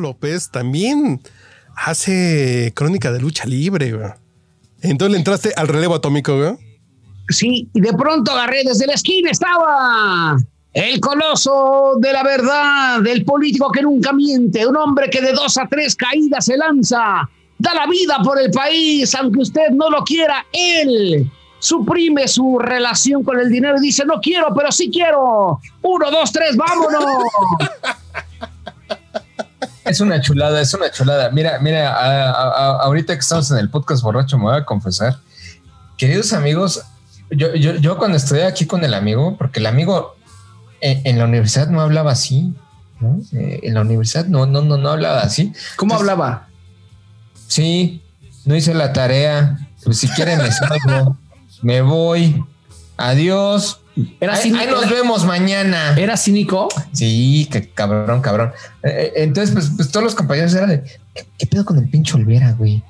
López también hace crónica de lucha libre, güey. Entonces le entraste al relevo atómico, güey. Sí, y de pronto agarré desde la esquina, estaba el coloso de la verdad, del político que nunca miente, un hombre que de dos a tres caídas se lanza, da la vida por el país, aunque usted no lo quiera, él suprime su relación con el dinero y dice, no quiero, pero sí quiero. Uno, dos, tres, vámonos. Es una chulada, es una chulada. Mira, mira, ahorita que estamos en el podcast borracho, me voy a confesar. Queridos amigos, yo, yo, yo cuando estoy aquí con el amigo, porque el amigo en, la universidad no hablaba así, ¿no? Eh, en la universidad no, no, no, no hablaba así. ¿Cómo hablaba? Sí, no hice la tarea. Pues si quieren me salgo, me voy. Adiós. Era ahí, ahí, nos vemos mañana. ¿Era cínico? Sí, que cabrón, cabrón. Eh, eh, entonces, pues, pues, todos los compañeros eran de ¿qué, pedo con el pinche Olvera, güey?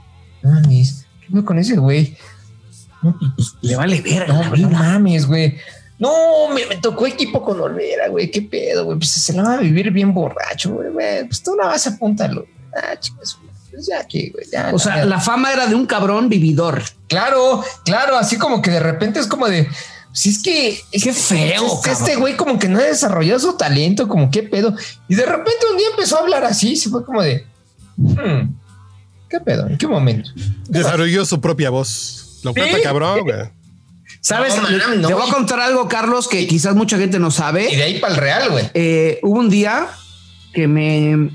No mames, ¿qué pedo con ese güey? No, pues, pues le vale ver. No, no mames, güey. No, me, tocó equipo con Olvera, güey. ¿Qué pedo, güey? Pues se la va a vivir bien borracho, güey. Pues tú no vas a apuntarlo. Ah, chicas, pues ya aquí, güey. o sea, la fama era de un cabrón vividor. Claro, claro. Así como que de repente es como de. Si es que. Qué feo. este güey como que no ha desarrollado su talento, como qué pedo. Y de repente un día empezó a hablar así. Se fue como de. Hmm, ¿Qué pedo? ¿En qué momento? Desarrolló su propia voz. Lo cuenta cabrón, güey. ¿Sabes? Te voy a contar algo, Carlos, que quizás mucha gente no sabe. Y de ahí para el real, güey. Eh, hubo un día que me.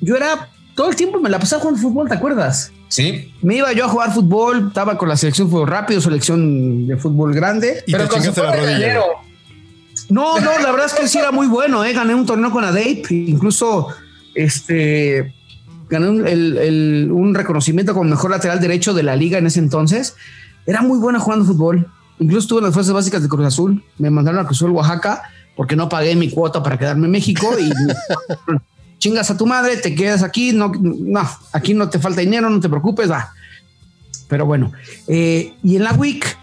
Yo era. Todo el tiempo me la pasaba jugando fútbol, ¿te acuerdas? Sí. Me iba yo a jugar fútbol, estaba con la selección fútbol rápido, selección de fútbol grande. pero con su la rodilla. No, no, la verdad es que sí era muy bueno, ¿eh? Gané un torneo con ADAPE, incluso este gané un reconocimiento como mejor lateral derecho de la liga en ese entonces. Era muy buena jugando fútbol. Incluso estuve en las fuerzas básicas de Cruz Azul. Me mandaron a Cruz Azul, Oaxaca, porque no pagué mi cuota para quedarme en México y chingas a tu madre, te quedas aquí, no, no, aquí no te falta dinero, no te preocupes, va. Pero bueno, eh, y en la WIC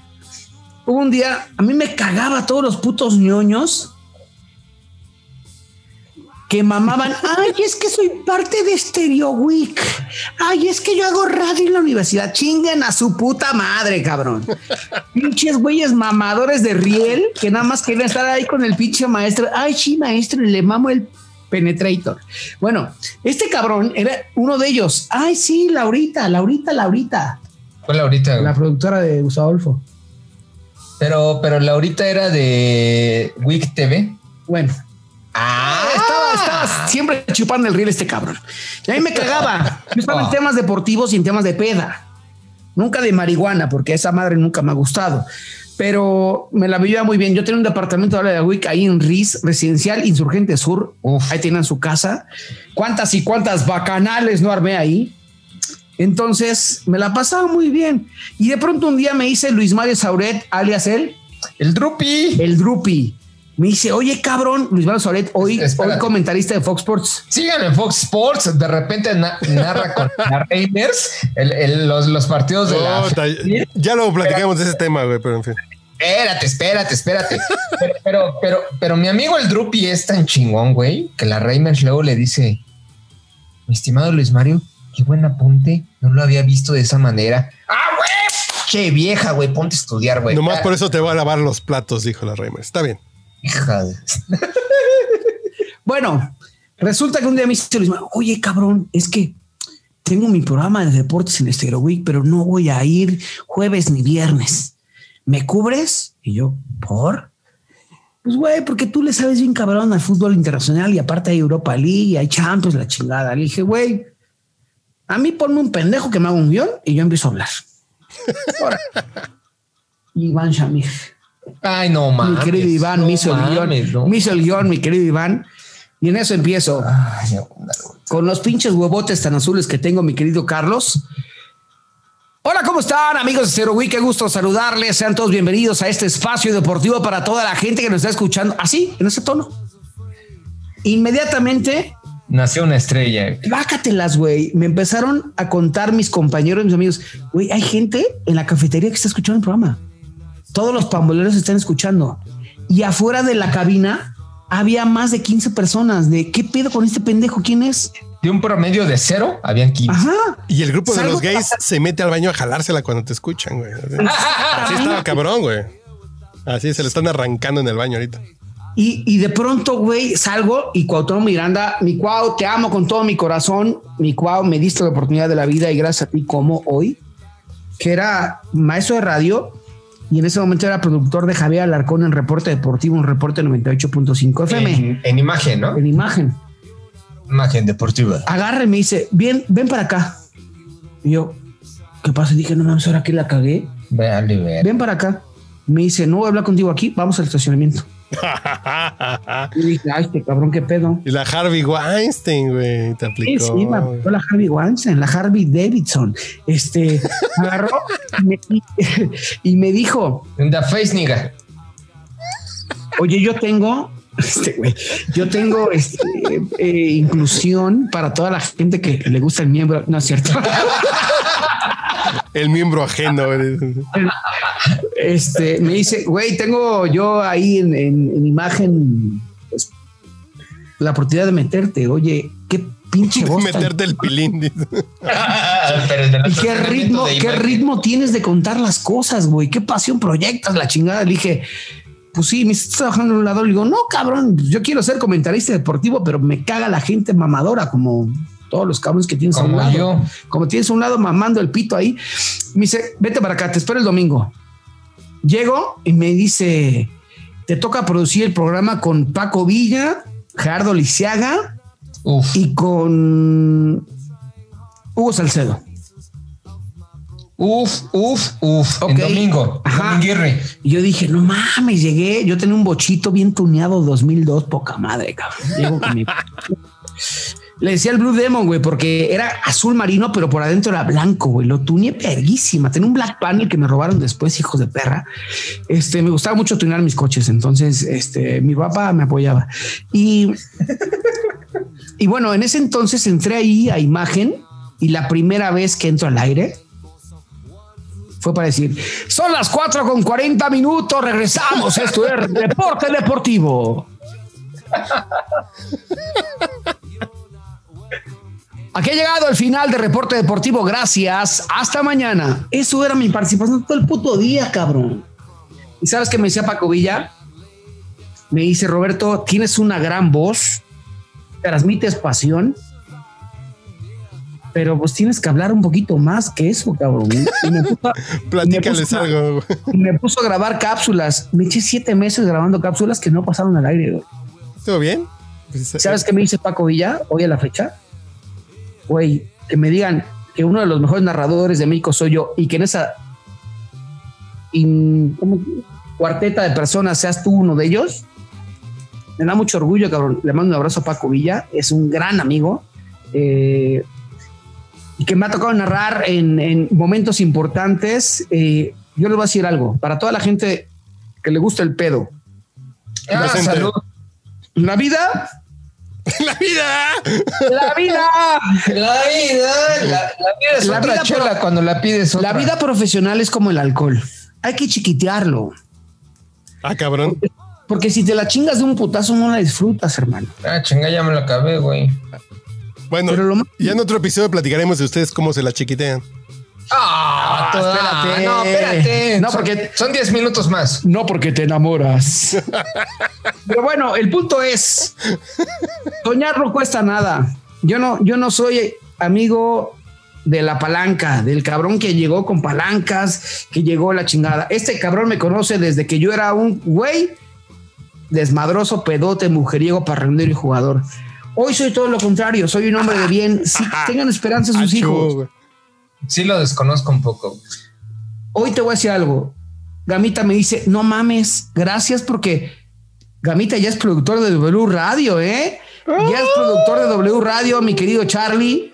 hubo un día, a mí me cagaba todos los putos ñoños que mamaban, ay, es que soy parte de Stereo Week. Ay, es que yo hago radio en la universidad. Chinguen a su puta madre, cabrón. Pinches güeyes mamadores de riel que nada más querían estar ahí con el pinche maestro. Ay, sí, maestro, le mamo el penetrator. Bueno, este cabrón era uno de ellos. Ay, sí, Laurita, Laurita, Laurita. ¿Cuál Laurita? La productora de Gustavo Pero, pero Laurita era de Week TV. Bueno, Ah, estaba, estaba, siempre chupando el riel este cabrón. Y a mí me cagaba. Yo estaba en ah. temas deportivos y en temas de peda. Nunca de marihuana, porque esa madre nunca me ha gustado. Pero me la vivía muy bien. Yo tenía un departamento de la WIC ahí en RIS, Residencial Insurgente Sur. Ahí tenían su casa. ¿Cuántas y cuántas bacanales no armé ahí? Entonces me la pasaba muy bien. Y de pronto un día me hice Luis Mario Sauret, alias él. El Drupi. El Drupi me dice, oye, cabrón, Luis Manuel Soret, hoy, hoy comentarista de Fox Sports. Síganme en Fox Sports, de repente narra con la Raiders los, partidos de la... Ya lo platicamos de ese tema, güey, pero en fin. Espérate, espérate, espérate. pero, pero, pero, mi amigo el Drupi es tan chingón, güey, que la Raiders luego le dice, mi estimado Luis Mario, qué buen apunte, no lo había visto de esa manera. ¡Ah, güey! Qué vieja, güey, ponte a estudiar, güey. Nomás por eso te voy a lavar los platos, dijo la Raiders. Está bien. Hija bueno, resulta que un día me dice Luis, oye, cabrón, es que tengo mi programa de deportes en Stereo Week, pero no voy a ir jueves ni viernes. ¿Me cubres? Y yo, ¿por? Pues, güey, porque tú le sabes bien cabrón al fútbol internacional y aparte hay Europa League, hay Champions, la chingada. Le dije, güey, a mí ponme un pendejo que me haga un guion y yo empiezo a hablar. Ahora. Iván Shamir. Ay, no mames. Mi querido Iván, me hizo el guion. Me hizo el guion, mi querido Iván. Y en eso empiezo. con los pinches huevotes tan azules que tengo, mi querido Carlos. Hola, ¿cómo están, amigos de Zero Week? Qué gusto saludarles. Sean todos bienvenidos a este espacio deportivo para toda la gente que nos está escuchando. Así, en ese tono. Inmediatamente. Nació una estrella. Bácatelas, güey. Me empezaron a contar mis compañeros, mis amigos. Güey, hay gente en la cafetería que está escuchando el programa todos los pamboleros están escuchando. Y afuera de la cabina había más de 15 personas. ¿De qué pedo con este pendejo? ¿Quién es? De un promedio de cero, habían 15. Ajá. Y el grupo de Salgo los gays se mete al baño a jalársela cuando te escuchan, güey. Así estaba cabrón, güey. Así se le están arrancando en el baño ahorita. Y, y de pronto, güey, salgo y Cuauhtémoc Miranda, mi Cuau, te amo con todo mi corazón. Mi Cuau, me diste la oportunidad de la vida y gracias a ti como hoy, que era maestro de radio y en ese momento era productor de Javier Alarcón en Reporte Deportivo, un reporte 98.5 FM En, en imagen, ¿no? en imagen. Imagen deportiva. Agarra y me dice, bien, ven para acá. Y yo, ¿qué pasa? Y dije, no mames, ahora que la cagué. Véale, ver. Ven para acá. Me dice, no voy a hablar contigo aquí, vamos al estacionamiento. Y dije, ay, este cabrón, qué pedo. y la Harvey Weinstein, güey, te Sí, aplicó. sí, me aplicó la Harvey Weinstein, la Harvey Davidson. Este agarró y me, y me dijo: In the face, nigga. Oye, yo tengo, este, güey, yo tengo este, eh, inclusión para toda la gente que le gusta el miembro. No es cierto. El miembro ajeno, güey. Este me dice, güey, tengo yo ahí en, en- en imagen pues, la oportunidad de meterte. Oye, qué pinche voz meterte el pilín. ¿Y qué ritmo, qué ritmo tienes de contar las cosas, güey? ¿Qué pasión proyectas la chingada? Le dije, pues sí, me estás trabajando en un lado. Le digo, no, cabrón, yo quiero ser comentarista deportivo, pero me caga la gente mamadora, como todos los cabrones que tienes a un Como lado. yo. Como tienes a un lado mamando el pito ahí. Me dice, vete para acá, te espero el domingo. Llego y me dice, te toca producir el programa con Paco Villa, Gerardo Lisiaga Uf. y con Hugo Salcedo. Uf, uf, uf. Ok. En domingo. Ajá. Y yo dije, no mames, llegué. Yo tenía un bochito bien tuneado 2002, poca madre, cabrón. Llego con mi- Le decía el Blue Demon, güey, porque era azul marino, pero por adentro era blanco, güey. Lo tuneé perguísima. Tenía un Black Panel que me robaron después, hijos de perra. Este, me gustaba mucho tunear mis coches. Entonces, este, mi papá me apoyaba. Y, y bueno, en ese entonces entré ahí a imagen y la primera vez que entro al aire, fue para decir, son las 4 con 40 minutos, regresamos, esto es Deporte Deportivo. Aquí ha llegado el final de Reporte Deportivo, gracias, hasta mañana. Eso era mi participación todo el puto día, cabrón. ¿Y sabes qué me decía Paco Villa? Me dice, Roberto, tienes una gran voz, transmites pasión, pero pues tienes que hablar un poquito más que eso, cabrón. Y me puso Platícales me puso- algo. güey. y me puso a grabar cápsulas. Me eché siete meses grabando cápsulas que no pasaron al aire. güey. ¿Todo bien? Pues, ¿Sabes qué me dice Paco Villa hoy a la fecha? Güey, que me digan que uno de los mejores narradores de México soy yo y que en esa cuarteta de personas seas tú uno de ellos. Me da mucho orgullo, cabrón. Le mando un abrazo a Paco Villa. Es un gran amigo. eh, y que me ha tocado narrar en, en momentos importantes. Eh, yo les voy a decir algo. Para toda la gente que le gusta el pedo. Ah, salud. La vida ¡La vida! La vida. La vida, la, la vida es La otra vida chela pro- cuando la pides otra. La vida profesional es como el alcohol. Hay que chiquitearlo. Ah, cabrón. Porque si te la chingas de un putazo, no la disfrutas, hermano. Ah, chinga, ya me lo acabé, güey. Bueno, Pero lo más- ya en otro episodio platicaremos de ustedes cómo se la chiquitean. Ah, toda- espérate. No, espérate. No, porque- son 10 minutos más. No porque te enamoras. Pero bueno, el punto es, soñar no cuesta nada. Yo no, yo no soy amigo de la palanca, del cabrón que llegó con palancas, que llegó la chingada. Este cabrón me conoce desde que yo era un güey desmadroso, pedote, mujeriego, parrandero y jugador. Hoy soy todo lo contrario, soy un hombre de bien. Sí, tengan esperanza sus Achú, hijos. Sí lo desconozco un poco. Hoy te voy a decir algo. Gamita me dice, no mames, gracias porque Gamita ya es productor de W Radio, ¿eh? Ya es productor de W Radio, mi querido Charlie.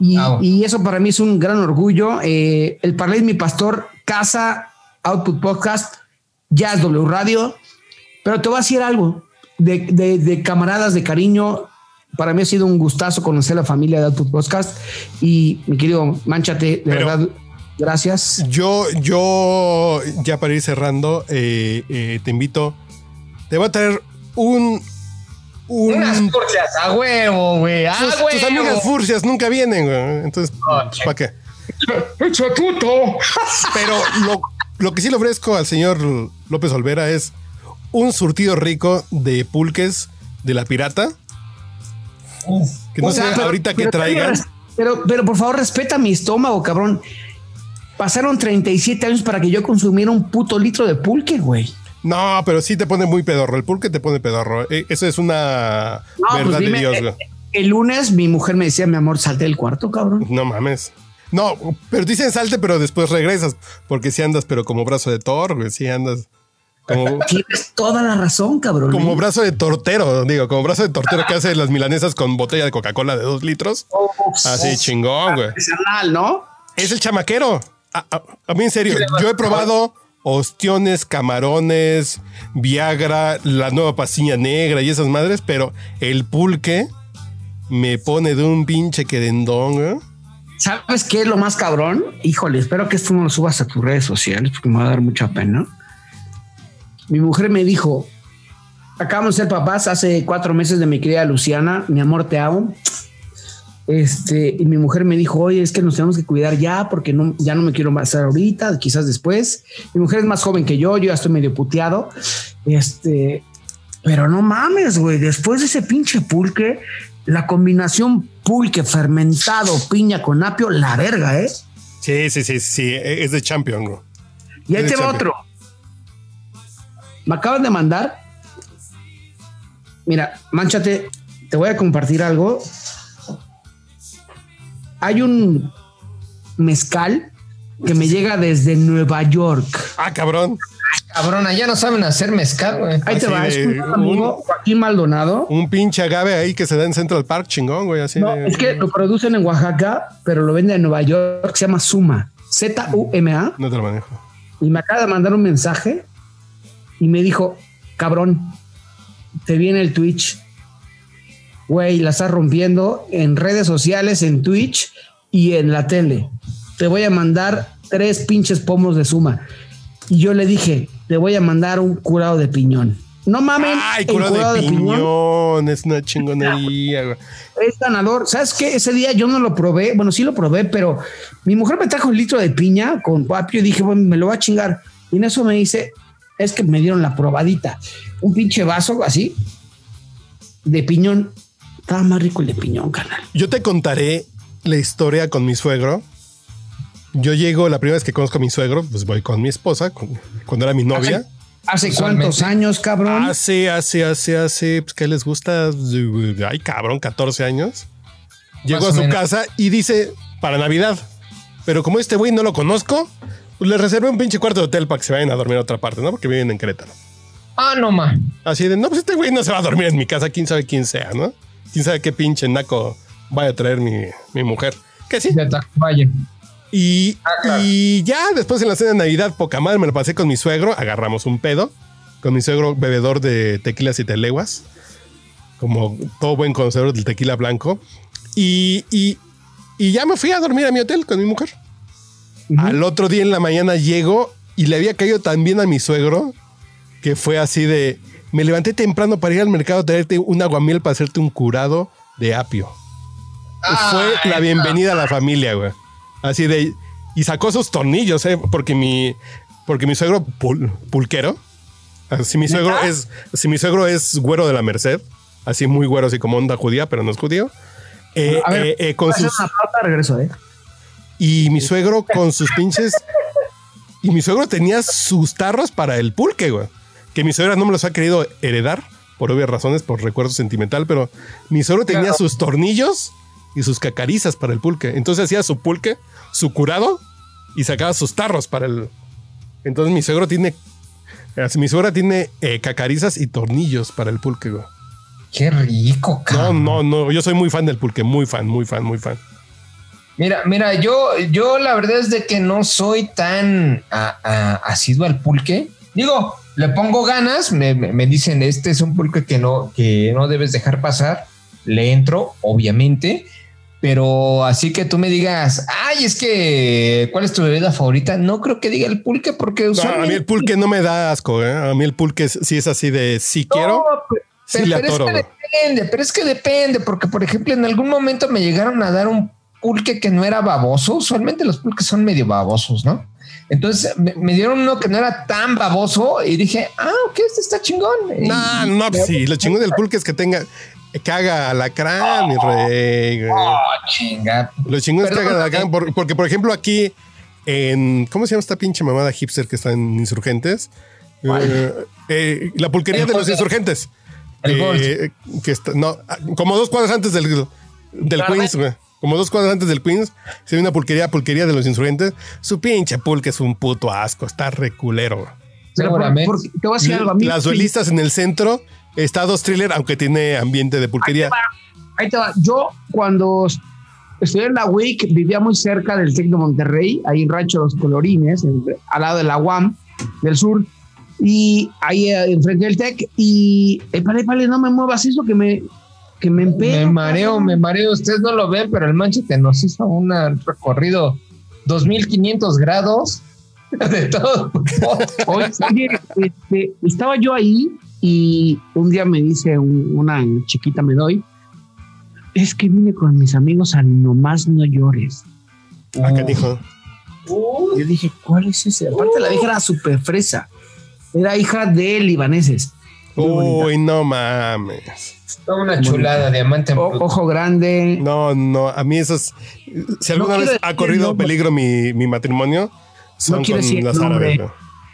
Y, y eso para mí es un gran orgullo. Eh, el Parley Mi Pastor, Casa, Output Podcast, ya es W Radio. Pero te voy a decir algo. De, de- de camaradas de cariño, para mí ha sido un gustazo conocer la familia de Output Podcast. Y mi querido Manchate, de Pero- verdad, gracias. Yo, yo, ya para ir cerrando, eh, eh, te invito. Te voy a traer un. un Unas furcias a huevo, güey. A tus, amigas furcias nunca vienen, güey. Entonces, pues, ¿para qué? ¡Eche puto! Pero lo, lo que sí le ofrezco al señor López Olvera es un surtido rico de pulques de la pirata. Que no O sea, pero- ahorita que pero- traigan. Pero, pero por favor, respeta mi estómago, cabrón. Pasaron 37 años para que yo consumiera un puto litro de pulque, güey. No, pero sí te pone muy pedorro. El pulque te pone pedorro. Eh, Eso es una No, pues verdad dime, de Dios, eh, güey. El lunes mi mujer me decía, mi amor, salte del cuarto, cabrón. No mames. No, pero dicen salte, pero después regresas. Porque si andas, pero como brazo de Thor, güey. Si andas como, Tienes toda la razón, cabrón. como ¿eh? brazo de tortero, digo, como brazo de tortero que hace las milanesas con botella de Coca-Cola de dos litros. Así chingón, güey. Artesanal, ¿no? Es el chamaquero. A, a- a mí, en serio, yo he probado ostiones, camarones, Viagra, la nueva pasilla negra y esas madres, pero el pulque me pone de un pinche querendón, güey. ¿Sabes qué es lo más cabrón? Híjole, espero que esto no lo subas a tus redes sociales porque me va a dar mucha pena. Mi mujer me dijo, acabamos de ser papás hace cuatro meses de mi querida Luciana, mi amor, te amo. Este, y mi mujer me dijo, oye, es que nos tenemos que cuidar ya porque no, ya no me quiero embarazar ahorita, quizás después. Mi mujer es más joven que yo, yo ya estoy medio puteado. Este, pero no mames, güey, después de ese pinche pulque, la combinación pulque fermentado, piña con apio, la verga, ¿eh? Sí, sí, sí, sí, es de champion, güey. Y ahí te va otro. Me acaban de mandar. Mira, manchate, te voy a compartir algo. Hay un mezcal que me llega desde Nueva York. Ah, cabrón. Cabrona, ya no saben hacer mezcal, güey. Ahí te va, es un amigo, Joaquín Maldonado. Un pinche agave ahí que se da en Central Park, chingón, güey. Así No, de- es que lo producen en Oaxaca, pero lo venden en Nueva York, se llama Suma, Z-U-M-A. No te lo manejo. y me acaba de mandar un mensaje y me dijo, cabrón, te viene el Twitch. Güey, la estás rompiendo en redes sociales, en Twitch y en la tele. Te voy a mandar tres pinches pomos de suma. Y yo le dije, te voy a mandar un curado de piñón. No mamen, Ay, curado de piñón. Es una chingonería, güey. es ganador. ¿Sabes qué? Ese día yo no lo probé. Bueno, sí lo probé, pero mi mujer me trajo un litro de piña con papio y dije, bueno, me lo va a chingar. Y en eso me dice, es que me dieron la probadita. Un pinche vaso así de piñón. Estaba más rico el de piñón, canal. Yo te contaré la historia con mi suegro. Yo llego, la primera vez que conozco a mi suegro, pues voy con mi esposa, con- cuando era mi novia. ¿Hace cuántos años, cabrón? Hace, hace, hace, hace, pues, ¿qué les gusta? Ay, cabrón, 14 años. Llego Más a su menos. casa y dice, para Navidad. Pero como este güey no lo conozco, pues le reservé un pinche cuarto de hotel para que se vayan a dormir a otra parte, ¿no? Porque viven en Querétaro. Ah, no, ma. Así de, no, pues este güey no se va a dormir en mi casa, quién sabe quién sea, ¿no? Quién sabe qué pinche naco vaya a traer mi, mi mujer. Que sí. De Tacubaya. Y, Ah, claro. y ya después en la cena de Navidad, poca madre, me lo pasé con mi suegro, agarramos un pedo, con mi suegro bebedor de tequilas y teleguas, como todo buen conocedor del tequila blanco. Y, y, y ya me fui a dormir a mi hotel con mi mujer. Al otro día en la mañana llego y le había caído tan bien a mi suegro que fue así de, me levanté temprano para ir al mercado a traerte un aguamiel para hacerte un curado de apio. Fue la bienvenida a la familia, güey. Así de. Y sacó sus tornillos, ¿eh? Porque mi. Porque mi suegro pul- pulquero. Si mi suegro es. Si mi suegro es güero de la Merced. Así muy güero, así como onda judía, pero no es judío. eh, A ver, eh, eh, con sus. una regreso, ¿eh? Y mi suegro con sus pinches. Y mi suegro tenía sus tarros para el pulque, güey. Que mi suegra no me los ha querido heredar, por obvias razones, por recuerdo sentimental, pero mi suegro tenía Claro. sus tornillos y sus cacarizas para el pulque. Entonces hacía su pulque, su curado, y sacaba sus tarros para el. Entonces mi suegro tiene. Mi suegra tiene eh, cacarizas y tornillos para el pulque, güey. Qué rico, No, cabrón. no, no. Yo soy muy fan del pulque, muy fan, muy fan, muy fan. Mira, mira, yo, yo la verdad es de que no soy tan asiduo al pulque. Digo, le pongo ganas, me, dicen, este es un pulque que no, que no debes dejar pasar. Le entro, obviamente, pero así que tú me digas, ay, es que, ¿cuál es tu bebida favorita? No creo que diga el pulque porque No, a mí el pulque no me da asco, ¿eh? A mí el pulque sí es así de sí quiero. No, le pero es que depende, pero es que depende, porque por ejemplo, en algún momento me llegaron a dar un pulque que no era baboso. Usualmente los pulques son medio babosos, ¿no? Entonces me, me dieron uno que no era tan baboso y dije, ah, ok, este está chingón. No, no, pues sí. Lo chingón del pulque es que tenga, que haga alacrán, mi rey. Oh, chinga. Lo chingón es que haga alacrán, por- porque, por ejemplo, aquí en. ¿Cómo se llama esta pinche mamada hipster que está en Insurgentes? Eh, eh, la pulquería El de los insurgentes. El Eh, que está, no, como dos cuadras antes del, del. Queens, güey. Como dos cuadras antes del Queens, se ve una pulquería, pulquería de los insurgentes. Su pinche pulque es un puto asco, está reculero. Pero por- te voy a decir algo a mí. Las duelistas en el centro, está dos thriller, aunque tiene ambiente de pulquería. Ahí te va. Yo cuando estudié en la WIC vivía muy cerca del Tec de Monterrey, ahí en Rancho Los Colorines, en- al lado de la UAM del sur, y ahí eh, enfrente del Tec, y eh, pale, pale, no me muevas eso que me, que me empeño. Me mareo, me mareo. Ustedes no lo ven, pero el Manchester nos hizo un recorrido 2500 grados de todo. Oye, oye, este, estaba yo ahí y un día me dice un- una chiquita, me doy, es que vine con mis amigos al Nomás No Llores. Acá dijo. Yo dije, ¿cuál es ese? Aparte la vieja era súper fresa. Era hija de libaneses. Uy, no mames. Toda una chulada, diamante en O- bruto. ojo grande. No, no, a mí esos. Si alguna quiero vez ha corrido nombre. peligro mi, mi matrimonio, son quiero con decir el las nombre. árabes. güey.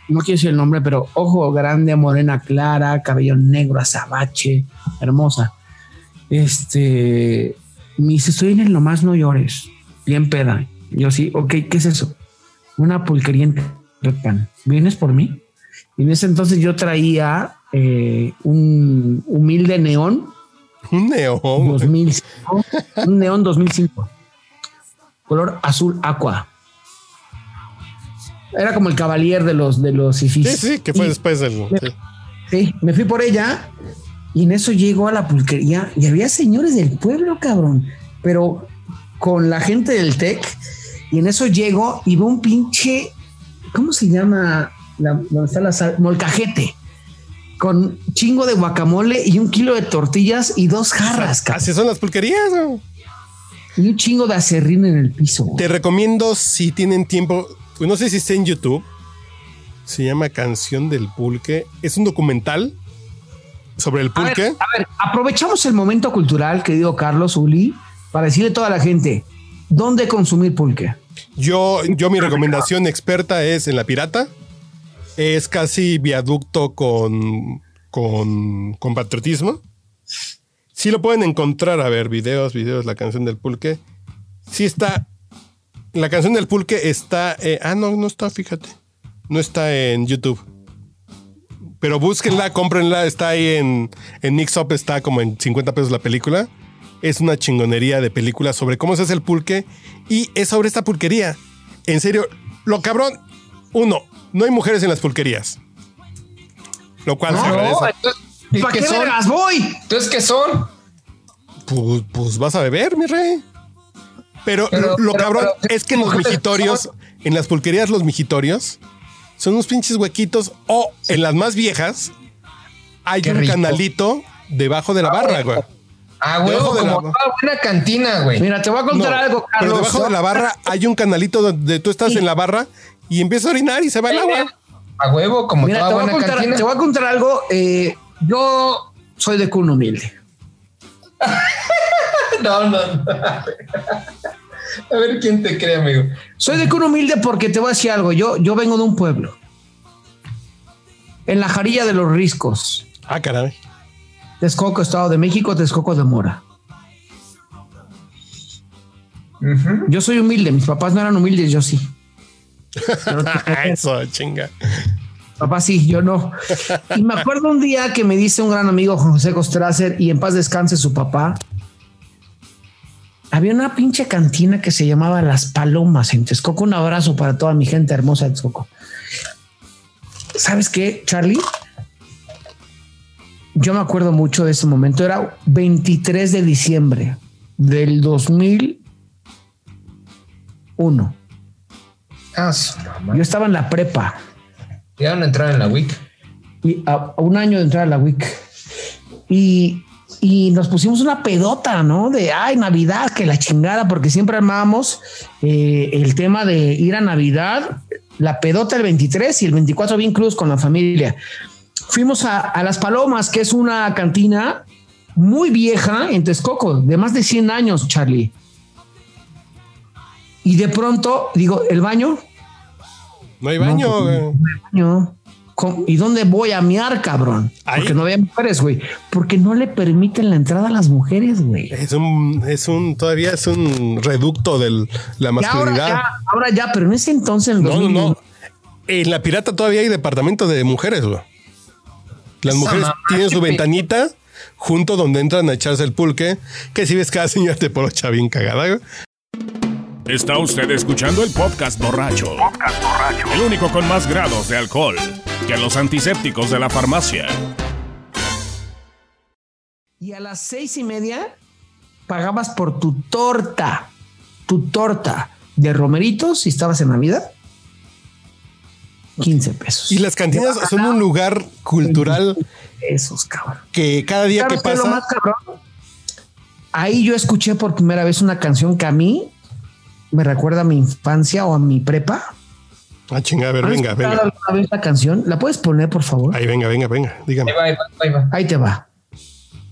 No quiero decir el nombre, pero ojo grande, morena clara, cabello negro, azabache, hermosa. Este. Me dice, estoy en el nomás no llores. Bien peda. Yo sí, ok, ¿qué es eso? Una pulquería en. ¿Vienes por mí? Y en ese entonces yo traía eh, un humilde neón Un neón. güey. 2005, un neón 2005, color azul aqua. Era como el cavalier de los de los ifis. Sí, sí, que fue Y- después del. sí. Sí, me fui por ella y en eso llego a la pulquería y había señores del pueblo, cabrón, pero con la gente del TEC y en eso llego y veo un pinche, ¿cómo se llama? La, donde está la sal? Molcajete. Con chingo de guacamole y un kilo de tortillas y dos jarras, cabrón. Así son las pulquerías. güey. Y un chingo de acerrín en el piso. Te recomiendo si tienen tiempo. pues No sé si está en YouTube. Se llama Canción del Pulque. Es un documental sobre el A ver, pulque. a ver, aprovechamos el momento cultural, querido Carlos Uli, para decirle a toda la gente dónde consumir pulque. Yo, yo mi recomendación experta es en La Pirata. Es casi viaducto con, con, con patriotismo. Sí lo pueden encontrar, a ver, videos, videos, la canción del pulque. Sí está. La canción del pulque está. eh, ah, no, no está, fíjate. No está en YouTube. Pero búsquenla, cómprenla. Está ahí en, en Mixup, está como en 50 pesos la película. Es una chingonería de película sobre cómo se hace el pulque. Y es sobre esta pulquería. En serio, lo cabrón. Uno, no hay mujeres en las pulquerías. Lo cual se No, agradece. entonces, ¿y ¿Para qué qué son? vergas voy? Entonces, ¿qué son? Pues, pues vas a beber, mi rey. Pero, Pero- lo pero- cabrón pero- es que en los mijitorios, en las pulquerías, los mijitorios son unos pinches huequitos. O en las más viejas, hay Qué un rico. canalito debajo de la barra, güey. Ah, la- como toda buena cantina, güey. Mira, te voy a No, contar algo, pero Carlos. debajo de la barra hay un canalito donde tú estás en la barra y empiezas a orinar y se va el agua. A huevo, como Mira, toda te voy, a contar, cantina. te voy a contar algo. eh, yo soy de cuna humilde. No, no, no. A ver quién te cree, amigo. Soy de cuna humilde porque te voy a decir algo. Yo, yo vengo de un pueblo. En la jarilla de los riscos. Ah, caray. Texcoco, Estado de México, Texcoco de Mora. Yo soy humilde. Mis papás no eran humildes, yo sí. Eso, chinga. Papá sí, yo no. Y me acuerdo un día que me dice un gran amigo José Costracer y en paz descanse su papá. Había una pinche cantina que se llamaba Las Palomas en Texcoco. Un abrazo para toda mi gente hermosa de Texcoco. ¿Sabes qué, Charlie? Yo me acuerdo mucho de ese momento. Era 23 de diciembre del 2001. Ah. Yo estaba en la prepa. Llegaron a entrar en la WIC. y a, a un año de entrar a la WIC. y, y nos pusimos una pedota, ¿no? De, ay, Navidad, que la chingada, porque siempre armábamos eh, el tema de ir a Navidad, la pedota el 23 y el 24 bien cruz con la familia. Fuimos a, a Las Palomas, que es una cantina muy vieja en Texcoco, de más de 100 años, Charlie. Y de pronto, digo, ¿el baño? No hay baño, No, pues, güey. baño. ¿Y dónde voy a miar, cabrón? Ahí. Porque no había mujeres, güey. Porque no le permiten la entrada a las mujeres, güey. Es un, es un, todavía es un reducto de la ahora masculinidad. ya, ahora ya, pero en ese entonces, en No, no, 2000, no. En la pirata todavía hay departamento de mujeres, güey. Las mujeres mamá, tienen su ventanita junto donde entran a echarse el pulque. Que si ves cada señora te porocha bien cagada, güey. Está usted escuchando el podcast borracho. El único con más grados de alcohol que los antisépticos de la farmacia. Y a las seis y media pagabas por tu torta, tu torta de romeritos si estabas en Navidad. 15 pesos. Y las cantinas son un lugar cultural Esos, cabrón. que cada día que ¿Sabes qué es lo pasa. más cabrón? Ahí yo escuché por primera vez una canción que a mí me recuerda a mi infancia o a mi prepa. Ah, chinga, a ver, ¿Has venga, venga. alguna vez la canción? ¿La puedes poner, por favor? Ahí, venga, venga, venga. Dígame. Ahí va, ahí va, ahí va. Ahí te va.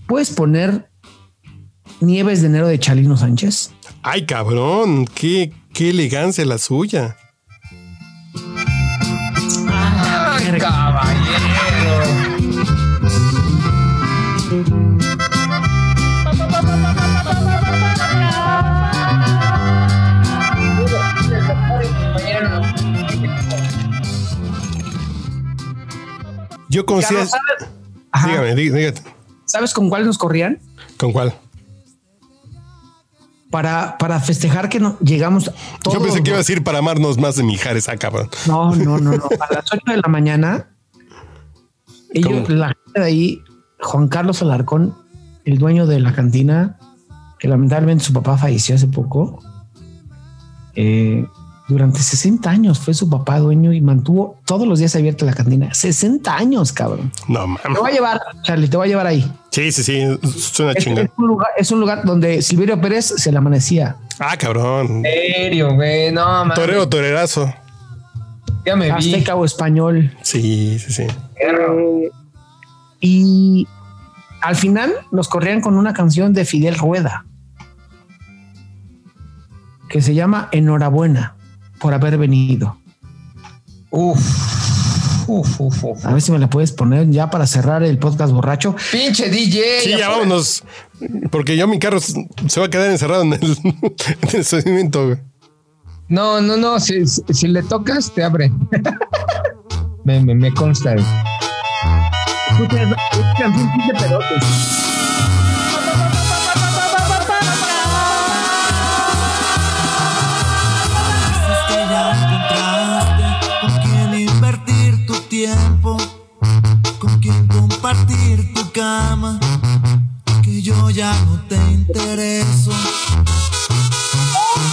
¿Puedes poner Nieves de enero de Chalino Sánchez? Ay, cabrón, qué, qué elegancia la suya. Ay. Yo conocía. ¿sabes? Ajá. Dígame, dí- dígate. ¿Sabes con cuál nos corrían? ¿Con cuál? Para, para festejar que no llegamos todos Yo pensé que iba a decir para amarnos más de Mijares, ah, cabrón. No, no, no, no. A las 8 de la mañana, ellos, la gente de ahí, Juan Carlos Alarcón, el dueño de la cantina, que lamentablemente su papá falleció hace poco. eh, durante 60 años fue su papá dueño y mantuvo todos los días abierta la cantina. 60 años, cabrón. No Te mames. voy a llevar, Charlie, te voy a llevar ahí. Sí, sí, sí. Suena Es, es un lugar, es un lugar donde Silverio Pérez se le amanecía. Ah, cabrón. En serio, güey. No, mames. Torero, torerazo. Ya me vi. Azteca o español. Sí, sí, sí. Eh, y al final nos corrían con una canción de Fidel Rueda que se llama Enhorabuena por haber venido. Uf. Uf, uf, uf. A ver si me la puedes poner ya para cerrar el podcast borracho. Pinche DJ. Sí, ya vámonos. Porque yo mi carro se va a quedar encerrado en el, en el güey. No, no, no. Si, le tocas, te abre. me, me, me consta. güey. Dices tiempo, con quien compartir tu cama, que yo ya no te intereso.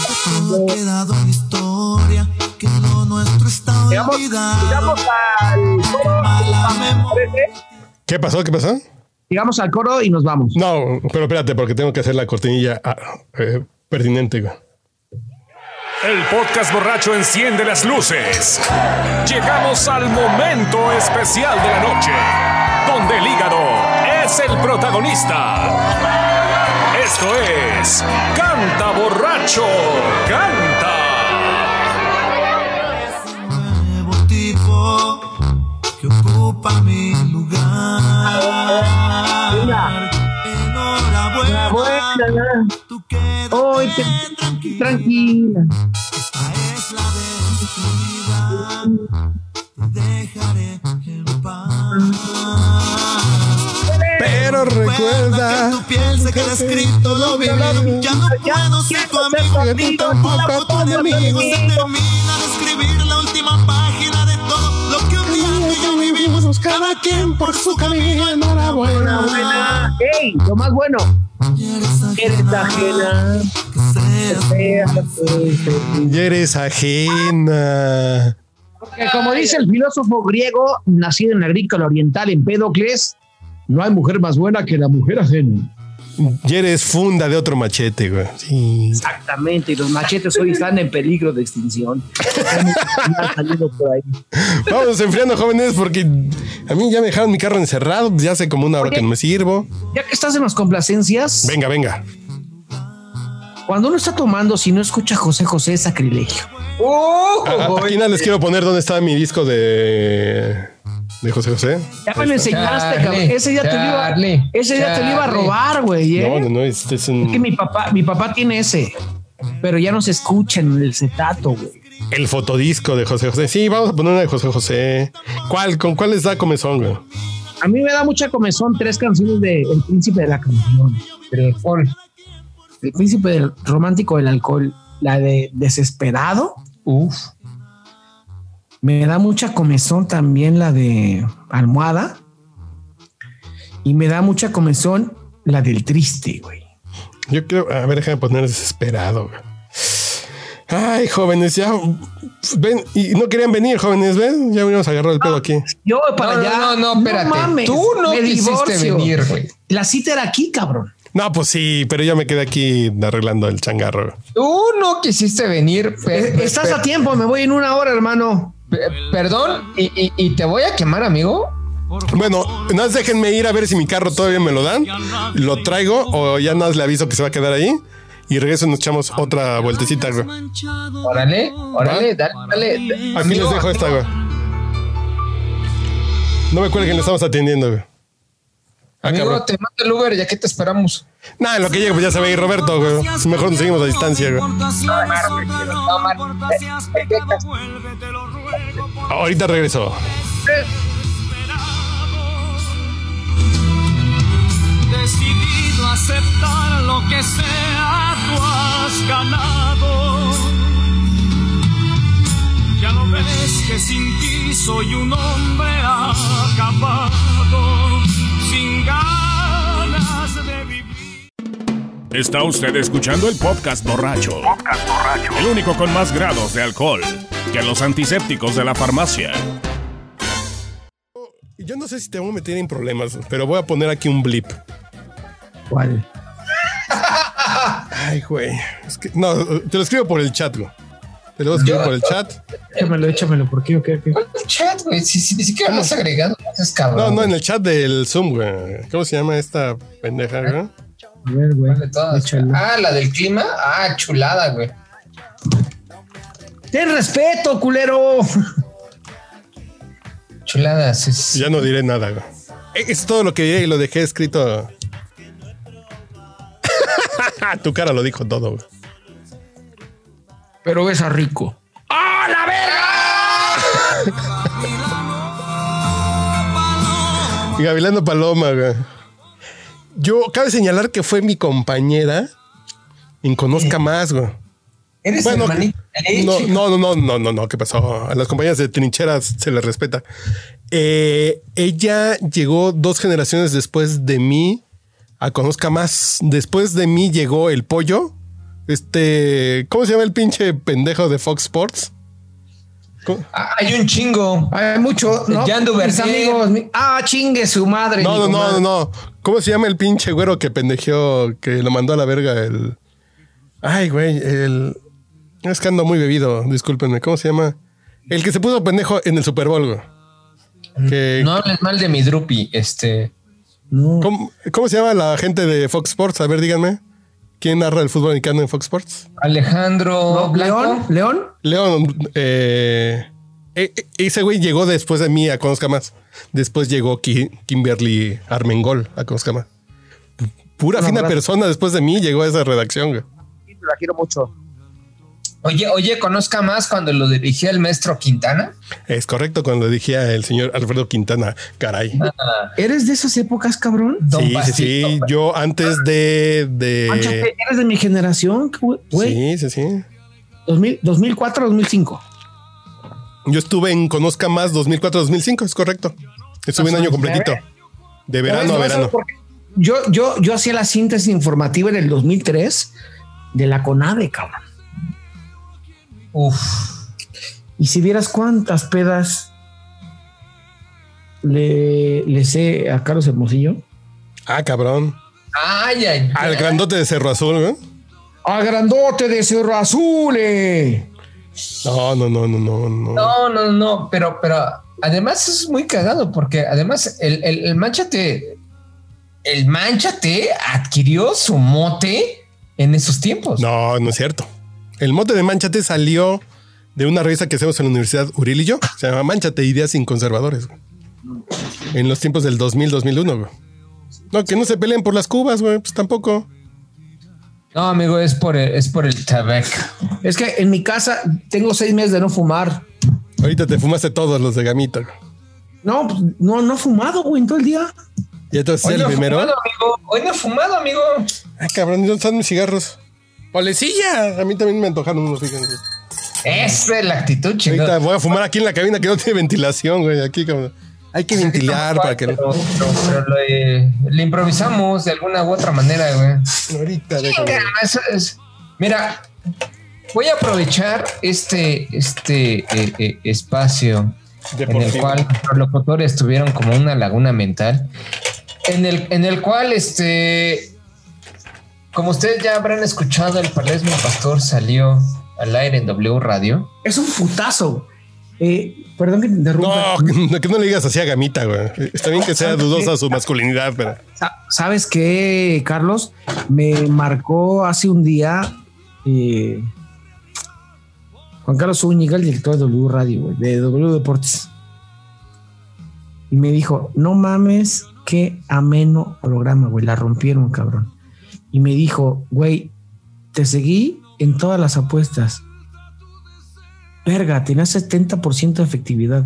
Que todo ha quedado en historia, que lo nuestro está olvidado. Qué mala memoria. ¿Qué pasó? ¿Qué pasó? Llegamos al coro y nos vamos. No, pero espérate, porque tengo que hacer la cortinilla ah, eh, pertinente, güey. El podcast borracho enciende las luces. Llegamos al momento especial de la noche, donde el hígado es el protagonista. Esto es Canta borracho, canta. nuevo tipo que ocupa mi lugar. Tú quédate Hoy te tranquila. Esta es la despedida. Te dejaré en paz. Pero recuerda. que tu piel se queda escrito lo vivido. Ya no puedo ser tu amigo. La foto de amigos se termina de escribir la última página Cada quien por su camino. Enhorabuena. ¡Ey! Lo más bueno. Eres ajena. eres ajena. Como dice el filósofo griego, nacido en la agrícola oriental, Empédocles, No hay mujer más buena que la mujer ajena. Y eres funda de otro machete, güey. Sí. Exactamente, y los machetes hoy están en peligro de extinción. Por ahí. Vamos enfriando, jóvenes, porque a mí ya me dejaron mi carro encerrado. Ya hace como una hora que no me sirvo. Ya que estás en las complacencias, Venga, venga. cuando uno está tomando, si no escucha a José José, es sacrilegio. ¡Oh! A- Aquí nada les quiero poner dónde está mi disco de, de José José. Ya me lo enseñaste, Charlie, cabrón. Ese día te lo iba, ese día te lo iba a robar, güey. ¿eh? No, no, no, este es Es que mi papá, mi papá tiene ese, pero ya no se escucha en el cetato, güey. el fotodisco de José José. Sí, vamos a poner una de José José. ¿Cuál? ¿Con cuál les da comezón, güey? A mí me da mucha comezón tres canciones de El Príncipe de la Canción. Del alcohol. El Príncipe del Romántico del Alcohol. La de Desesperado. Uf. Me da mucha comezón también la de Almohada. Y me da mucha comezón la del Triste, güey. Yo creo, a ver, déjame poner desesperado. güey. Ay, jóvenes, ya ven y no querían venir, jóvenes, ven, ya venimos a agarrar el pedo aquí. Yo para No, allá. no, no, no, espérate. mames, Tú no me quisiste divorcio. venir, güey. La cita era aquí, cabrón. No, pues sí, pero yo me quedé aquí arreglando el changarro. Tú no quisiste venir. pe- Eh, Estás pe- a tiempo, me voy en una hora, hermano. Pe- Perdón, y, y- y te voy a quemar, amigo. Bueno, nada más déjenme ir a ver si mi carro todavía me lo dan. Lo traigo o ya nada más le aviso que se va a quedar ahí. Y regreso y nos echamos otra vueltecita, güey. Órale, órale, dale, dale. Aquí Amigo, les dejo esta, güey. No me cuelguen, le estamos atendiendo, güey. Ah, Amigo, cabrón. te mando el Uber, ya que te esperamos. Nada, en lo que llegue, pues ya se va a ir Roberto, güey. Mejor nos seguimos a distancia, güey. Ahorita regreso. Decidido a aceptar lo que sea, tú has ganado. Ya lo ves que sin ti soy un hombre acabado, Está usted escuchando el podcast borracho. El único con más grados de alcohol que los antisépticos de la farmacia. Yo no sé si te voy a meter en problemas, pero voy a poner aquí un blip. ¿Cuál? Ay, güey. Es que, no, te lo escribo por el chat, güey. Te lo voy a escribir Yo- por el chat. Échamelo, échamelo. ¿Por qué? ¿O qué? ¿O qué? ¿Cuál es el chat, güey? Si, si ni siquiera lo has agregado, no. No, no, güey. en el chat del Zoom, güey. ¿Cómo se llama esta pendeja, güey? A ver, güey. De todas. Échalo. Ah, la del clima. Ah, chulada, güey. Ten respeto, culero. Chulada, sí, sí. Ya no diré nada, güey. Eh, Es todo lo que diré y lo dejé escrito. tu cara lo dijo todo, güey. Pero besa rico. ¡Ah, la verga! Y Gavilano Paloma, güey. Yo, cabe señalar que fue mi compañera en Conozca Más, güey. Eres Bueno, No, no, no, no, no, no, ¿qué pasó? A las compañías de trincheras se les respeta. Eh, ella llegó dos generaciones después de mí a Conozca Más. Después de mí llegó el pollo. Este, ¿cómo se llama el pinche pendejo de Fox Sports? ¿Cómo? Ah, hay un chingo. Hay mucho, ¿no? Jan Mis amigos. mi- Ah, chingue su madre. No, no, no, no. ¿Cómo se llama el pinche güero que pendejeó, que lo mandó a la verga el... Ay, güey, el... Es que ando muy bebido, discúlpenme. ¿Cómo se llama? El que se puso pendejo en el Super Bowl, güey. Que, No hables mal de mi drupi. Este. ¿cómo, cómo se llama la gente de Fox Sports? A ver, díganme. ¿Quién narra el fútbol americano en Fox Sports? Alejandro No. León, León. León, eh, e- e- ese güey llegó después de mí a Conozca Más. Después llegó Ki- Kimberly Armengol a Conozca Más. Pura fina persona después de mí llegó a esa redacción, güey. La quiero mucho. Oye, oye, conozca más cuando lo dirigía el maestro Quintana. Es correcto cuando dije el señor Alfredo Quintana, caray. ¿Eres de esas épocas, cabrón? Don Sí, sí, Bastito. sí. Yo antes de. de Manchate, ¿Eres de mi generación, güey? sí, sí, sí. 2000, 2004, 2005. Yo estuve en Conozca Más 2004-2005, es correcto. Estuve un año completito. De verano a verano. Yo, yo, yo hacía la síntesis informativa en el 2003 de la CONADE, cabrón. Uf. Y si vieras cuántas pedas le, le sé a Carlos Hermosillo. Ah, cabrón. Ay, ay, Al grandote de Cerro Azul, ¿no? ¡A grandote de Cerro Azul! eh! No, no, no, no, no, no. No, no, no, pero, pero además es muy cagado porque además el, el, el Manchate, el Manchate adquirió su mote en esos tiempos. No, no es cierto. El mote de Manchate salió de una revista que hacemos en la Universidad Uriel y yo. Se llama Manchate, Ideas sin Conservadores. güey. En los tiempos del 2000-2001, güey. No, que no se peleen por las cubas, güey. Pues tampoco. No, amigo, es por el, es por el tabac. Es que en mi casa tengo seis meses de no fumar. Ahorita te fumaste todos los de gamita. güey. No, pues, no, no he fumado, güey, en todo el día. Y entonces Hoy el no primero. fumado, amigo. Hoy no he fumado, amigo. Ay, cabrón, ¿y ¿dónde están mis cigarros? ¡Polecilla! A mí también me antojaron unos, fíjense. Esa es la actitud, Ahorita chingada. voy a fumar aquí en la cabina que no tiene ventilación, güey. Aquí, cabrón. Hay que ventilar para que no. Pero, eh, le improvisamos de alguna u otra manera, güey. Ahorita. Chinga, eso es- Mira, voy a aprovechar este, este eh, eh, espacio en el cual los locutores tuvieron como una laguna mental, en el, en el cual, este, como ustedes ya habrán escuchado, el Palesmo Pastor salió al aire en W Radio. Es un putazo. Eh, perdón que te interrumpa. No, que- no le digas así a Gamita, güey. Está bien que sea dudosa su masculinidad, pero. Sa- ¿Sabes qué, Carlos? Me marcó hace un día eh, Juan Carlos Zúñiga, el director de W Radio, güey, de W Deportes. Y me dijo, no mames, qué ameno programa, güey. La rompieron, cabrón. Y me dijo, güey, te seguí en todas las apuestas. Verga, tenías 70% de efectividad.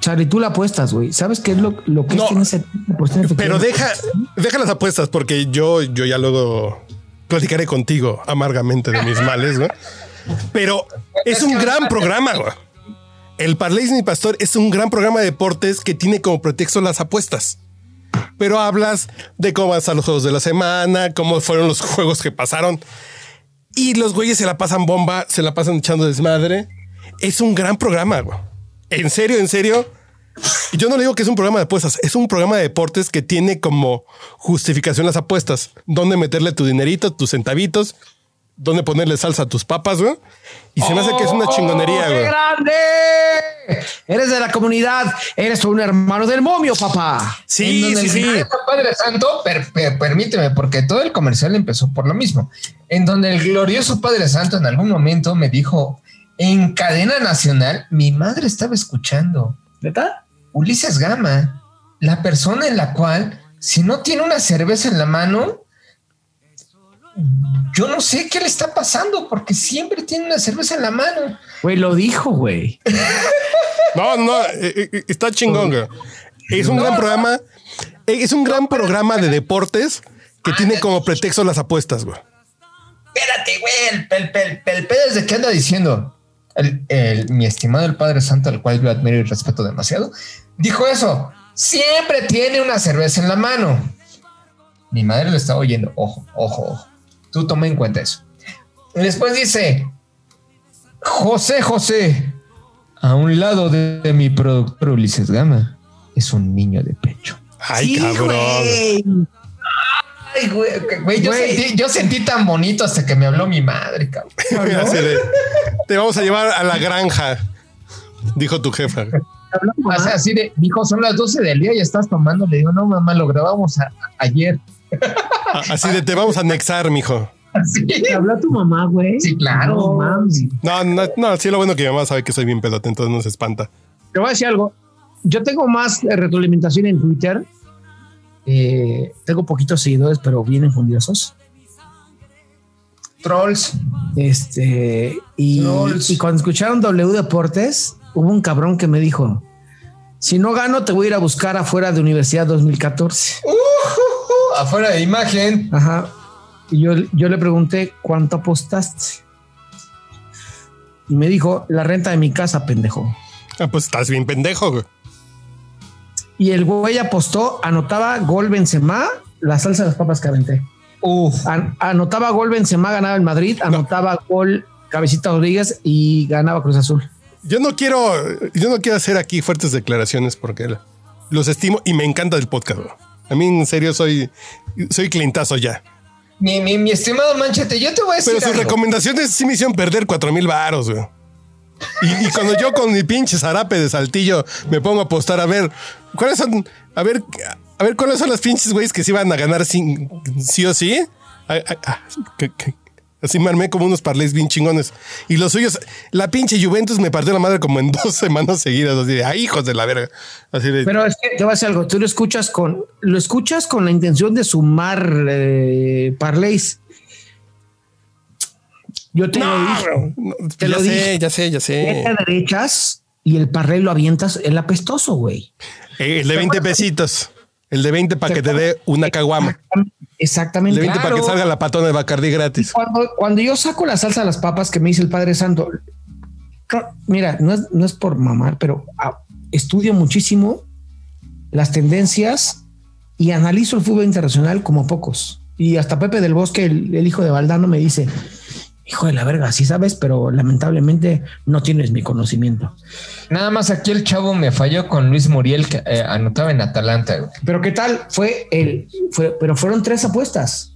Charlie, tú la apuestas, güey. ¿Sabes qué es lo, lo que No, es tener 70% de efectividad? Pero deja, deja las apuestas, porque yo, yo ya luego platicaré contigo amargamente de mis males, güey. Pero es un gran programa, güey. El Parleys Mi Pastor es un gran programa de deportes que tiene como pretexto las apuestas. Pero hablas de cómo van a los juegos de la semana, cómo fueron los juegos que pasaron. Y los güeyes se la pasan bomba, se la pasan echando desmadre. Es un gran programa, güey. En serio, en serio. Yo no le digo que es un programa de apuestas, es un programa de deportes que tiene como justificación las apuestas. Dónde meterle tu dinerito, tus centavitos, dónde ponerle salsa a tus papas, güey. Y se me hace que es una chingonería, ¡Oh, ¡Qué güey. grande! Eres de la comunidad, eres un hermano del momio, papá. Sí, sí, el sí. glorioso Padre Santo, per- per- permíteme, porque todo el comercial empezó por lo mismo. En donde el glorioso Padre Santo en algún momento me dijo, en cadena nacional, mi madre estaba escuchando ¿Neta? Ulises Gama, la persona en la cual, si no tiene una cerveza en la mano, yo no sé qué le está pasando, porque siempre tiene una cerveza en la mano. Güey, lo dijo, güey. No, no, eh, eh, está chingón, güey. Es un gran programa. eh, Es un gran programa de deportes que tiene como pretexto las apuestas, güey. Espérate, güey, el, el, el, el pedo es de qué anda diciendo. El, el- mi estimado el Padre Santo, al cual yo admiro y respeto demasiado, dijo eso. Siempre tiene una cerveza en la mano. Mi madre lo estaba oyendo. Ojo, ojo, ojo. Tú toma en cuenta eso. Y después dice, José, José, a un lado de, de mi productor Ulises Gama, es un niño de pecho. Ay, Sí, cabrón. güey. Ay, güey, güey, yo, Güey. Sentí, yo sentí tan bonito hasta que me habló mi madre, cabrón. Te vamos a llevar a la granja, dijo tu jefa. O sea, así de, dijo, son las 12 del día y estás tomando. Le digo, no, mamá, lo grabamos a- ayer. Así de, te vamos a anexar, mijo. Así. ¿Te habló tu mamá, güey? Sí, claro. No. No, no, no, sí, lo bueno que mi mamá sabe que soy bien pedote, entonces no se espanta. Te voy a decir algo. Yo tengo más eh, retroalimentación en Twitter. Eh, tengo poquitos seguidores, pero vienen fundiosos. Trolls. Este, y, Trolls. y cuando escucharon W Deportes, hubo un cabrón que me dijo: Si no gano, te voy a ir a buscar afuera de Universidad 2014. Afuera de imagen. Ajá. Y yo, yo le pregunté: ¿Cuánto apostaste? Y me dijo: La renta de mi casa, pendejo. Ah, pues estás bien pendejo, güey. Y el güey apostó, anotaba gol Benzema, la salsa de las papas que aventé. Uf. An- anotaba gol Benzema, ganaba el Madrid, anotaba gol Cabecita Rodríguez y ganaba Cruz Azul. Yo no quiero, yo no quiero hacer aquí fuertes declaraciones porque los estimo y me encanta el podcast. A mí en serio soy, soy clientazo ya. Mi, mi, mi estimado Manchete, yo te voy a decir. Pero sus algo. recomendaciones sí me hicieron perder cuatro mil varos, güey. Y, y cuando yo con mi pinche zarape de saltillo me pongo a apostar a ver cuáles son, a ver, a ver cuáles son las pinches güeyes que se iban a ganar sin, sí o sí. A- a- a- que- que- así me armé como unos parlays bien chingones. Y los suyos, la pinche Juventus me partió la madre como en dos semanas seguidas. Así de, ay, hijos de la verga. Así de, Pero es que te voy a decir algo. Tú lo escuchas con, lo escuchas con la intención de sumar eh, parlays. Yo te lo dije. no, te ya lo sé, dije. ya sé, ya sé. Vete a derechas y el parlay lo avientas el apestoso, güey. Eh, El de 20 pesitos. El de 20 para que te dé una caguama. El Exactamente. de 20 para que salga la patona de Bacardí gratis. Cuando, cuando yo saco la salsa a las papas que me dice el Padre Santo, mira, no es, no es por mamar, pero ah, estudio muchísimo las tendencias y analizo el fútbol internacional como pocos. Y hasta Pepe del Bosque, el, el hijo de Valdano, me dice, hijo de la verga, sí sabes, pero lamentablemente no tienes mi conocimiento. Nada más aquí el chavo me falló con Luis Muriel, que eh, anotaba en Atalanta. güey. Pero qué tal fue el, fue, pero fueron tres apuestas.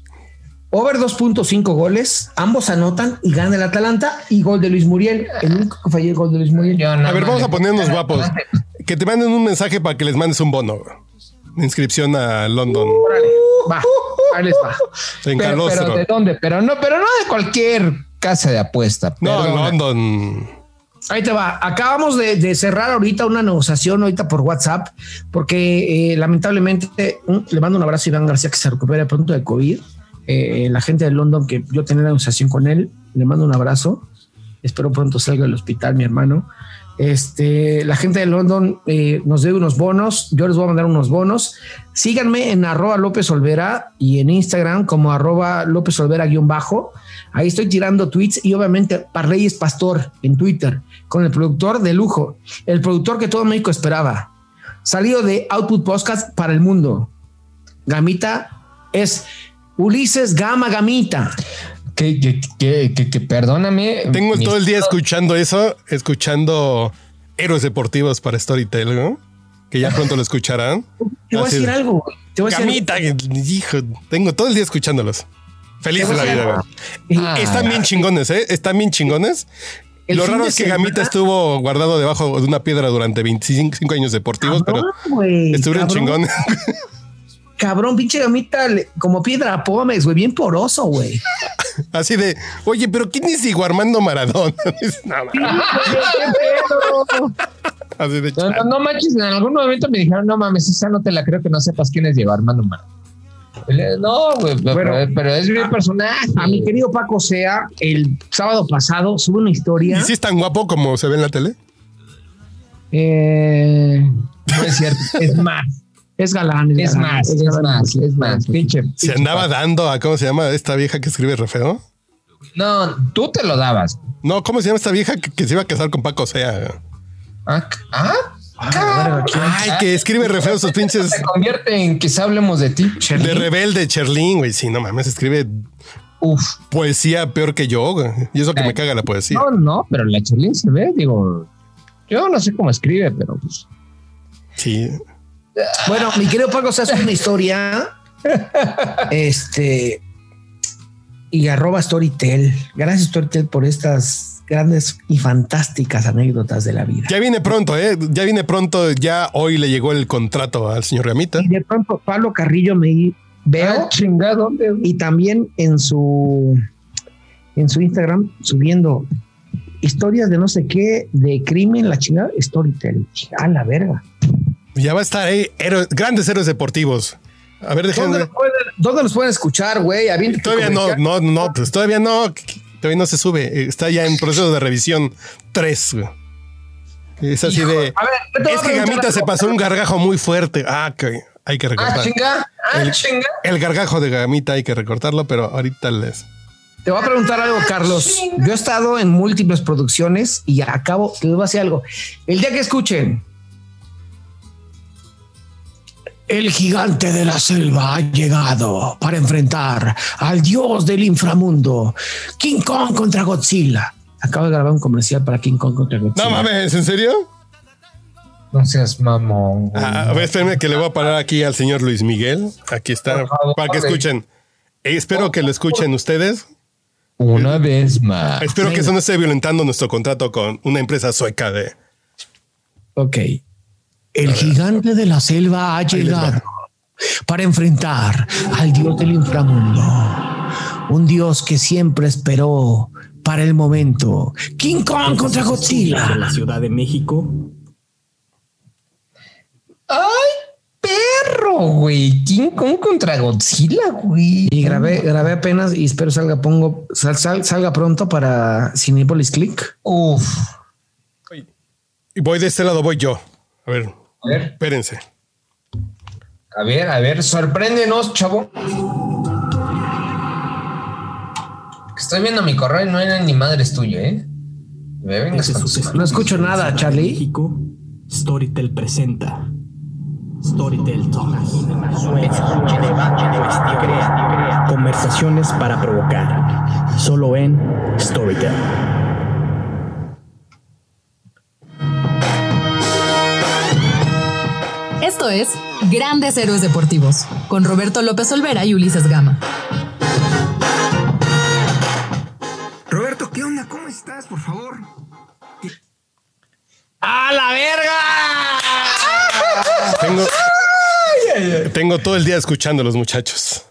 Over 2.5 goles, ambos anotan y gana el Atalanta y gol de Luis Muriel. El único que falló el gol de Luis Muriel. Yo A ver, vamos le a ponernos guapos. Atalanta. Que te manden un mensaje para que les mandes un bono. de Inscripción a London. Órale, va, ahí les va. En Pero, pero. ¿de dónde? Pero no, pero no de cualquier casa de apuesta. No, perdona. London. Ahí te va. Acabamos de, de cerrar ahorita una negociación ahorita por WhatsApp, porque eh, lamentablemente un- le mando un abrazo a Iván García que se recupere pronto de COVID. Eh, la gente de London que yo tenía la negociación con él, le mando un abrazo. Espero pronto salga del hospital, mi hermano. Este, la gente de London eh, nos debe unos bonos. Yo les voy a mandar unos bonos. Síganme en arroba López Olvera y en Instagram como arroba López Olvera guion bajo. Ahí estoy tirando tweets y obviamente Parreyes Pastor en Twitter con el productor de lujo, el productor que todo México esperaba. Salido de Output Podcast para el mundo. Gamita es Ulises Gama Gamita. Que, que, que, que- que perdóname. Tengo todo el día escuchando eso, escuchando héroes deportivos para Storytel, ¿no? Que ya pronto lo escucharán. Te voy a decir de, algo. Te voy a decir Gamita, hijo, tengo todo el día escuchándolos. Feliz de la vida, güey. Ah, Están bien chingones, ¿eh? Están bien chingones. El Lo raro es que semana- Gamita estuvo guardado debajo de una piedra durante 25 años deportivos, Cabrón, pero güey, estuvieron cabrón. chingones. Cabrón, pinche gamita, como piedra pómez, güey, bien poroso, güey. Así de, oye, pero ¿quién es Diego Armando Maradona? No, Así de, No, no, no manches, en algún momento me dijeron, no mames, esa no te la creo que no sepas quién es Diego Armando Maradona. No, güey, pero, Bueno, pero es mi personaje. A mi querido Paco Sea, el sábado pasado sube una historia. ¿Y si es tan guapo como se ve en la tele? Eh, No es cierto, es más, es galán. es galán, más, es galán. más, es más, pinche. Se andaba dando a, ¿cómo se llama? Esta vieja que escribe re feo. No, tú te lo dabas. No, ¿cómo se llama esta vieja que, que se iba a casar con Paco Sea? Ah, ah, Ah, Ay, que escribe re feo sus pinches se convierte en quizá hablemos de ti. de rebelde, Cherlin, güey. Sí, no mames, escribe Uf. poesía peor que yo, güey. Y eso que me caga la poesía. No, no, pero la Chelín se ve, digo, yo no sé cómo escribe, pero pues. Sí. Bueno, mi querido Paco Sea sube una historia. este. Y arroba Storytel. Gracias, Storytel, por estas grandes y fantásticas anécdotas de la vida. Ya viene pronto, ¿eh? Ya viene pronto. Ya hoy le llegó el contrato al señor Gamita. Y de pronto Pablo Carrillo me veo Ah, chingada, ¿dónde? y también en su en su Instagram subiendo historias de no sé qué de crimen la chingada Storytel a la verga Ya va a estar ahí. héroes- grandes héroes deportivos. A ver, déjenme. ¿Dónde, los pueden, dónde los pueden escuchar güey? Todavía no, no, no, pues todavía no. Todavía no se sube. Está ya en proceso de revisión 3. Es así de. a ver Es que Gamita se pasó un gargajo muy fuerte. Ah, que hay que Ah, recortar. chinga, ah, El- chinga. El gargajo de Gamita hay que recortarlo, pero ahorita les. te voy a preguntar algo Carlos yo he estado en múltiples producciones y acabo te voy a decir algo el día que escuchen El gigante de la selva ha llegado para enfrentar al dios del inframundo, King Kong contra Godzilla. Acabo de grabar un comercial para King Kong contra Godzilla. No mames, ¿en serio? No seas mamón. güey. Ah, a ver, espérenme que le voy a parar aquí al señor Luis Miguel. Aquí está, favor, para que escuchen. Eh, espero que lo escuchen ustedes. Una vez más. Espero que eso no esté violentando nuestro contrato con una empresa sueca de. Ok. El gigante de la selva ha llegado para enfrentar al dios del inframundo. Un dios que siempre esperó para el momento. King Kong contra de Godzilla. la Ciudad de México. ¡Ay, perro, güey! King Kong contra Godzilla, güey. Y grabé, grabé apenas y espero salga, pongo, sal- sal- salga pronto para Cinepolis Click. Uf. Y voy de este lado, voy yo. A ver, A ver, espérense. a ver, a ver, sorpréndenos, chavo. Estoy viendo mi correo y no era ni madres tuyo, ¿eh? Me vengas suceso manos. No escucho nada, Charlie. México, Storytel presenta. Storytel. Conversaciones para provocar. Solo en Storytel. Esto es Grandes Héroes Deportivos, con Roberto López Olvera y Ulises Gama. Roberto, ¿qué onda? ¿Cómo estás? Por favor. ¡A la verga! Tengo, tengo todo el día escuchando a los muchachos.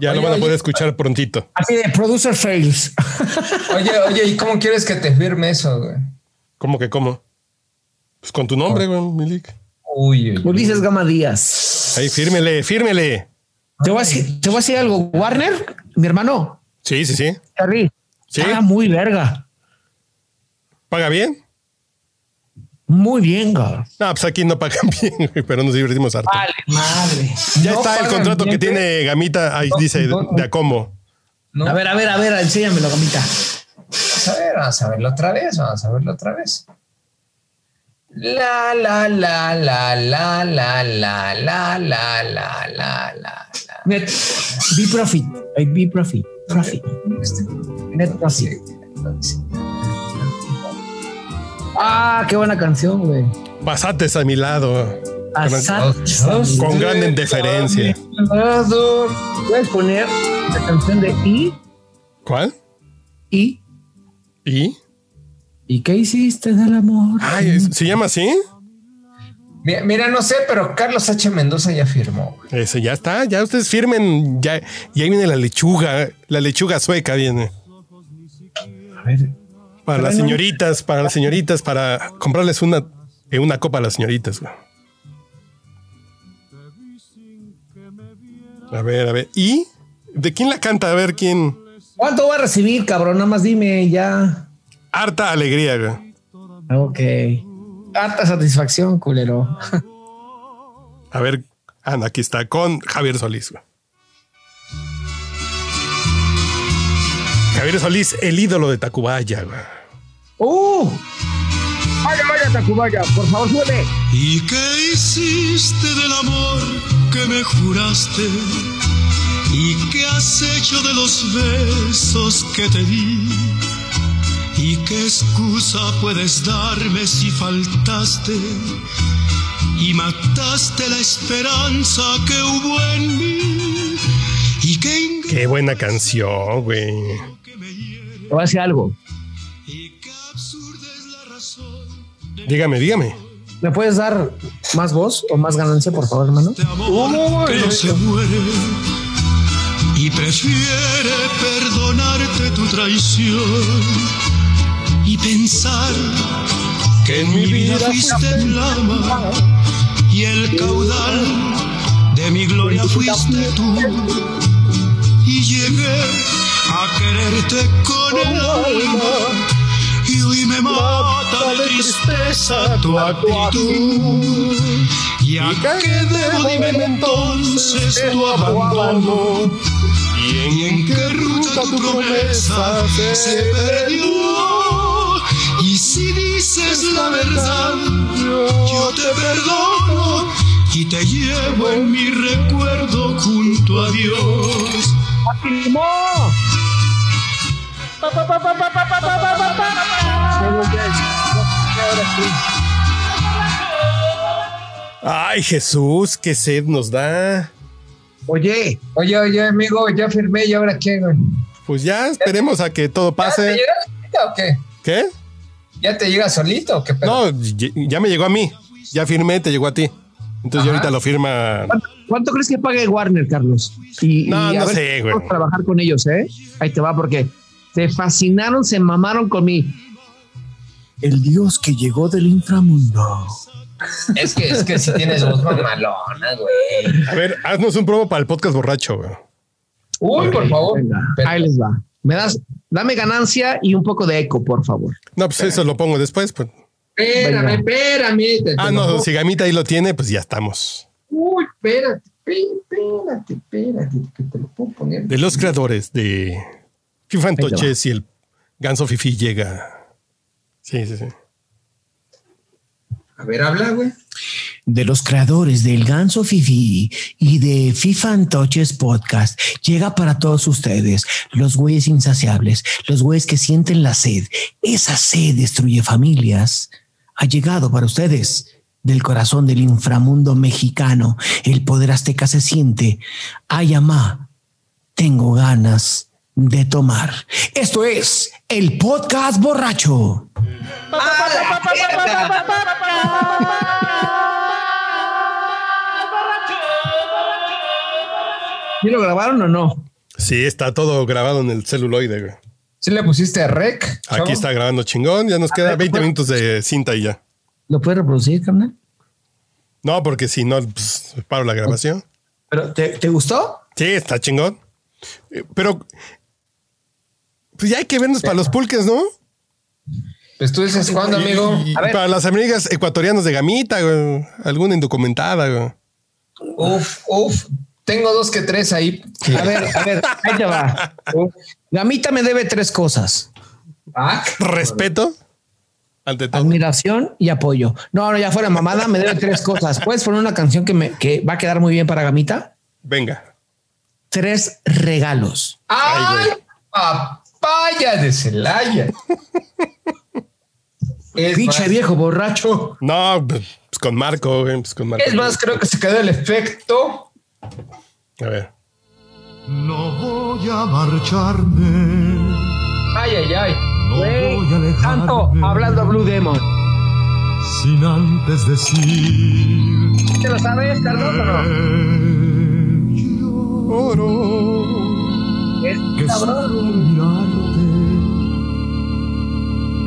Ya Oye, lo van a oye. poder escuchar prontito. Así de producer fails. Oye, oye, ¿y cómo quieres que te firme eso, güey? ¿Cómo que cómo? Pues con tu nombre, güey, Milik. Uy, uy, uy. Ulises Gama Díaz. Ahí, fírmele, fírmele. Te voy, a decir, te voy a decir algo. Warner, mi hermano, Sí, sí, sí. Charlie, Sí. paga muy verga. ¿Paga bien? Muy bien, cabrón. No, pues aquí no pagan bien, güey, pero nos divertimos harto. Vale, madre. Ya No está el contrato bien, que tiene Gamita, ahí No, dice no, no. de Acomo. No, A ver, a ver, a ver, enséñamelo, Gamita. Vamos a ver, vamos a verlo otra vez, vamos a verlo otra vez. La, la, la, la, la, la, la, la, la, la, la, la, Net, be profit. Be profit. Profit. Este, Net profit. Ah, qué buena canción, güey. Pasates a mi lado. Asad. Con gran indiferencia. Puedes poner la canción de I, ¿Cuál? I. ¿Y? ¿Y qué hiciste del amor? Ay, ¿se llama así? Mira, mira, no sé, pero Carlos H. Mendoza ya firmó. Ese ya está, ya ustedes firmen, ya, y ahí viene la lechuga, la lechuga sueca viene. A ver. Para las señoritas, para las señoritas, para comprarles una, eh, una copa a las señoritas. güey. A ver, a ver. ¿Y? ¿De quién la canta? A ver quién. ¿Cuánto voy a recibir, cabrón? Nada más dime ya. Harta alegría, güey. Ok. Harta satisfacción, culero. A ver, anda, aquí está, con Javier Solís. güey. Javier Solís, el ídolo de Tacubaya, güey. ¡Uh! Vaya, vaya, Tacubaya, por favor, sube. ¿Y qué hiciste del amor que me juraste? ¿Y qué has hecho de los besos que te di? ¿Y qué excusa puedes darme si faltaste? Y mataste la esperanza que hubo en mí. ¿Y qué Qué buena canción, güey. Te voy a decir algo. ¿Y qué absurda es la razón Dígame, dígame. ¿Me puedes dar más voz o más ganancia, por favor, hermano? de amor que no se muere y prefiere perdonarte tu traición pensar que en mi vida fuiste el alma y el caudal de mi gloria fuiste tú y llegué a quererte con el alma y hoy me mata de tristeza tu actitud. ¿Y a qué debo, dime entonces, tu abandono? ¿Y en qué ruta tu promesa se perdió? Si dices la verdad, yo te perdono y te llevo en mi recuerdo junto a Dios. Ay, Jesús, qué sed nos da. Oye, Oye, oye, amigo, ya firmé y ahora qué, güey. Pues ya esperemos a que todo ¿Ya te pase. solito o qué? ¿Qué? ¿Ya te llega solito o qué pedo? No, ya- ya me llegó a mí. Ya firmé, te llegó a ti. Entonces Ajá. ahorita lo firma. ¿cuánto, cuánto crees que pague Warner, Carlos? Y, No, y a no sé, güey. trabajar con ellos, ¿eh? Ahí te va, porque se fascinaron, se mamaron con mi. El dios que llegó del inframundo. Es que, es que si tienes voz mamalona, güey. A ver, haznos un promo para el podcast borracho, güey. Uy, por favor. Venga, ahí les va. Me das, dame ganancia y un poco de eco, por favor. No, pues eso lo pongo después. Pues. Espérame, espérame. te- Ah, no, si Gamita ahí lo tiene, pues ya estamos. Uy, espérate, espérate, espérate, que te lo puedo poner. De los creadores de FIFA te va. Antoches y el Ganso Fifi llega. Sí, sí, sí. A ver, habla, güey. De los creadores del Ganso Fifi y de FIFA Antoches Podcast, llega para todos ustedes, los güeyes insaciables, los güeyes que sienten la sed. Esa sed destruye familias. Ha llegado para ustedes del corazón del inframundo mexicano. El poder azteca se siente. Ay, amá, tengo ganas de tomar. Esto es el podcast borracho. ¿Y lo grabaron o no? Sí, está todo grabado en el celuloide, güey. ¿Sí le pusiste rec? chavo? Aquí está grabando chingón. Ya nos queda 20 minutos de cinta y ya. ¿Lo puedes reproducir, carnal? No, porque si no, pues paro la grabación. ¿Pero te, te gustó? Sí, está chingón. Eh, Pero, pues ya hay que vernos para los pulques, ¿no? Pues tú dices, ¿cuándo, amigo? Y A ver. para las amigas ecuatorianas de Gamita, güey. Alguna indocumentada, güey. Uf, uf. Tengo dos que tres ahí. A ver, a ver, ahí te va. Gamita me debe tres cosas: Ah, Respeto. Ante todo. admiración y apoyo. No, no, ya fuera mamada, me debe tres cosas. ¿Puedes poner una canción que, me, que va a quedar muy bien para Gamita? Venga. Tres regalos. ¡Ay! ¡Papaya de Celaya! Es Pinche más, viejo borracho. No, pues con Marco, güey. Pues con Marco. es más, creo que se quedó el efecto. A ver. No voy a marcharme. Ay, ay, ay. No voy a alejarme. Tanto hablando Blue Demon. Sin antes decir. ¿Te lo sabes, Carlos, o no? Es que.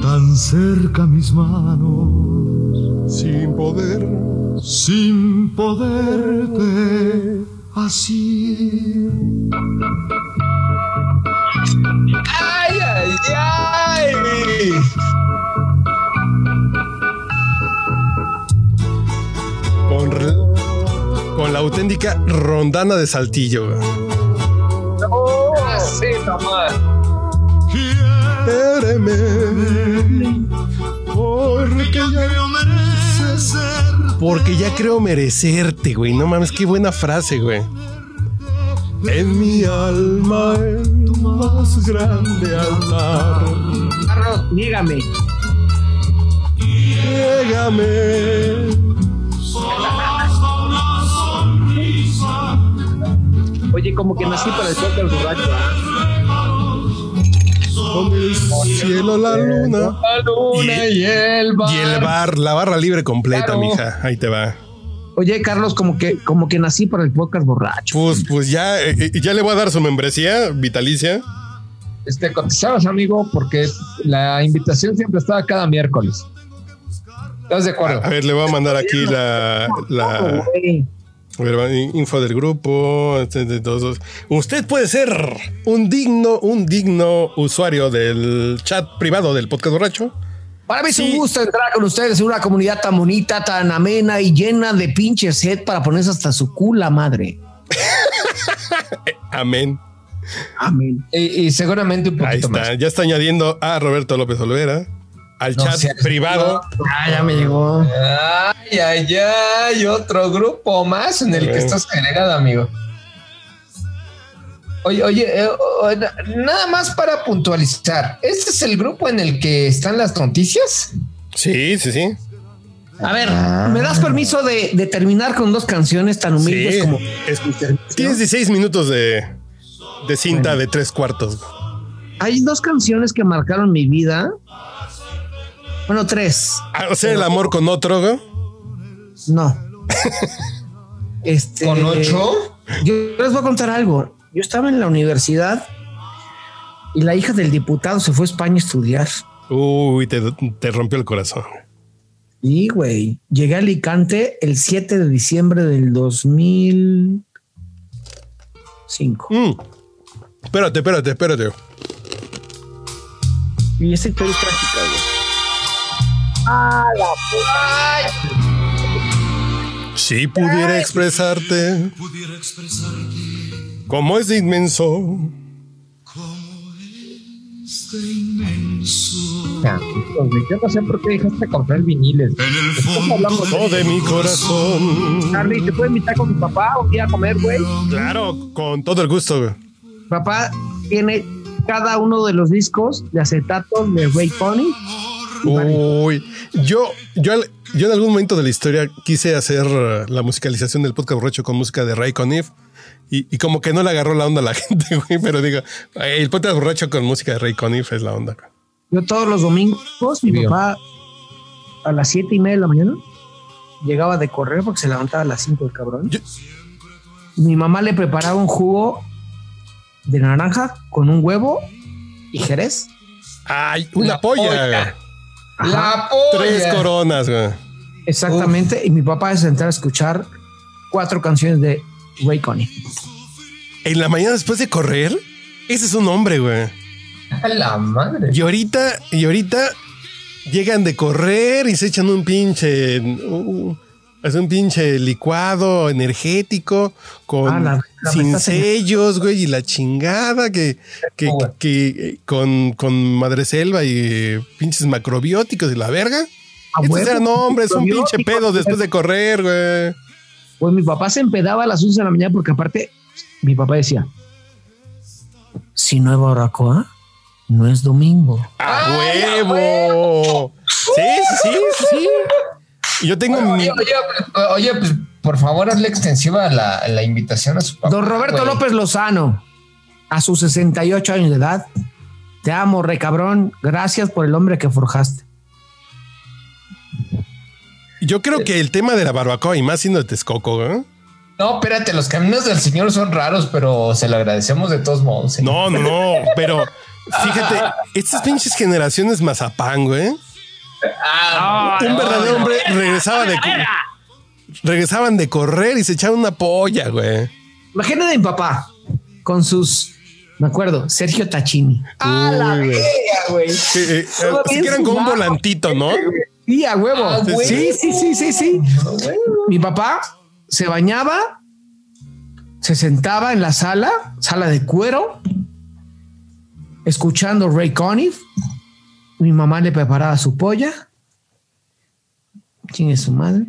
Tan cerca mis manos Sin poder. sin poderte así ¡Ay, ay, ay! Con, re- con la auténtica rondana de Saltillo, güey. Así nomás. Quéreme, porque ya, creo merecer porque ya creo merecerte, güey. No mames, qué buena frase, güey. En mi alma, en tu más grande altar, Carlos, dígame. llégame. Oye, como que nací para el podcast borracho. Con el cielo, la luna. La luna y, el bar. Y el bar, la barra libre completa, Claro. mija. Ahí te va. Oye, Carlos, como que, como que nací para el podcast borracho. Pues, pues ya, eh, eh, ya le voy a dar su membresía vitalicia. Este, cotizabas, amigo, porque la invitación siempre estaba cada miércoles. ¿Estás de acuerdo? A ver, le voy a mandar aquí la, la Info del grupo. este, de todos. Usted puede ser un digno, un digno usuario del chat privado del podcast borracho. Para mí es Sí. un gusto entrar con ustedes en una comunidad tan bonita, tan amena y llena de pinche sed para ponerse hasta su cula madre. Amén. Amén. Y, y seguramente un Ahí poquito está. más. Ya está añadiendo a Roberto López Olvera al No chat privado. Ah, ya me llegó. Ay, ay, ay, otro grupo más en el que Bueno. estás agregado, amigo. Oye, oye, eh, nada más para puntualizar. ¿Este es el grupo en el que están las noticias? Sí, sí, sí. A ver, ¿me das permiso de, de terminar con dos canciones tan humildes Sí. como Es- Tienes 16 minutos de, de cinta de tres cuartos. Hay dos canciones que marcaron mi vida. Bueno, tres. Hacer el amor con otro, güey. No. este. ¿Con ocho? Yo les voy a contar algo. Yo estaba en la universidad y la hija del diputado se fue a España a estudiar. Uy, te, te rompió el corazón. Y, güey, llegué a Alicante el 7 de diciembre del 2005. Mm. Espérate, espérate, espérate. Y esa historia es trágica, güey. Ah, la Si pudiera expresarte como es de inmenso. Ya, Yo no sé por qué dejaste comprar viniles. Estamos hablando Todo de mi corazón. Charlie, ¿te puedo invitar con mi papá un día a comer, güey? Claro, con todo el gusto. güey. Papá tiene cada uno de los discos de acetato de Ray Connie. Uy, yo, yo, yo en algún momento de la historia quise hacer uh, la musicalización del podcast borracho con música de Ray Conniff y, y como que no le agarró la onda a la gente, güey, pero digo, "Ay, el podcast borracho con música de Ray Conniff es la onda. güey. Yo todos los domingos, mi papá a las siete y media de la mañana llegaba de correr porque se levantaba a las 5 el cabrón. Yo- Mi mamá le preparaba un jugo de naranja con un huevo y jerez. Ay, una La polla. polla. La polla. Tres coronas, güey. Exactamente. Y mi papá se sentaba a escuchar cuatro canciones de Ray Connie. En la mañana después de correr, ese es un hombre, güey. A la madre. Y ahorita, y ahorita llegan de correr y se echan un pinche, uh, es un pinche licuado energético con Ah, la- la sin sellos, güey, y la chingada que, que, Oh, eh, con, con madreselva y eh, pinches macrobióticos y la verga. A Estos huevo, eran hombres, un pinche pedo después de correr, güey. Pues mi papá se empedaba a las 11 de la mañana porque aparte mi papá decía, si no hay barbacoa, no es domingo. ¡A huevo! Sí, sí, Yo tengo mi, Oye, oye, pues, oye, pues por favor hazle extensiva la, la invitación a su papá. Don Roberto güey. López Lozano, a sus 68 años de edad, te amo, re cabrón. Gracias por el hombre que forjaste. Yo creo que el tema de la barbacoa y más siendo de Texcoco, ¿eh? No, espérate, los caminos del señor son raros, pero se lo agradecemos de todos modos. señor. No, no, no, pero fíjate, estas pinches generaciones mazapán, güey. Ah, Un no, verdadero no. hombre regresaba de regresaban de correr y se echaban una polla, güey. Imagínate a mi papá con sus, me acuerdo, Sergio Tachini. ¡Ah, la verga, güey! Que, eh, que eran con un volantito, ¿no? Sí, a huevo. Ah, sí, sí, sí, sí, sí. Mi papá se bañaba, se sentaba en la sala, sala de cuero, escuchando Ray Conniff. Mi mamá le preparaba su polla. ¿Quién es su madre?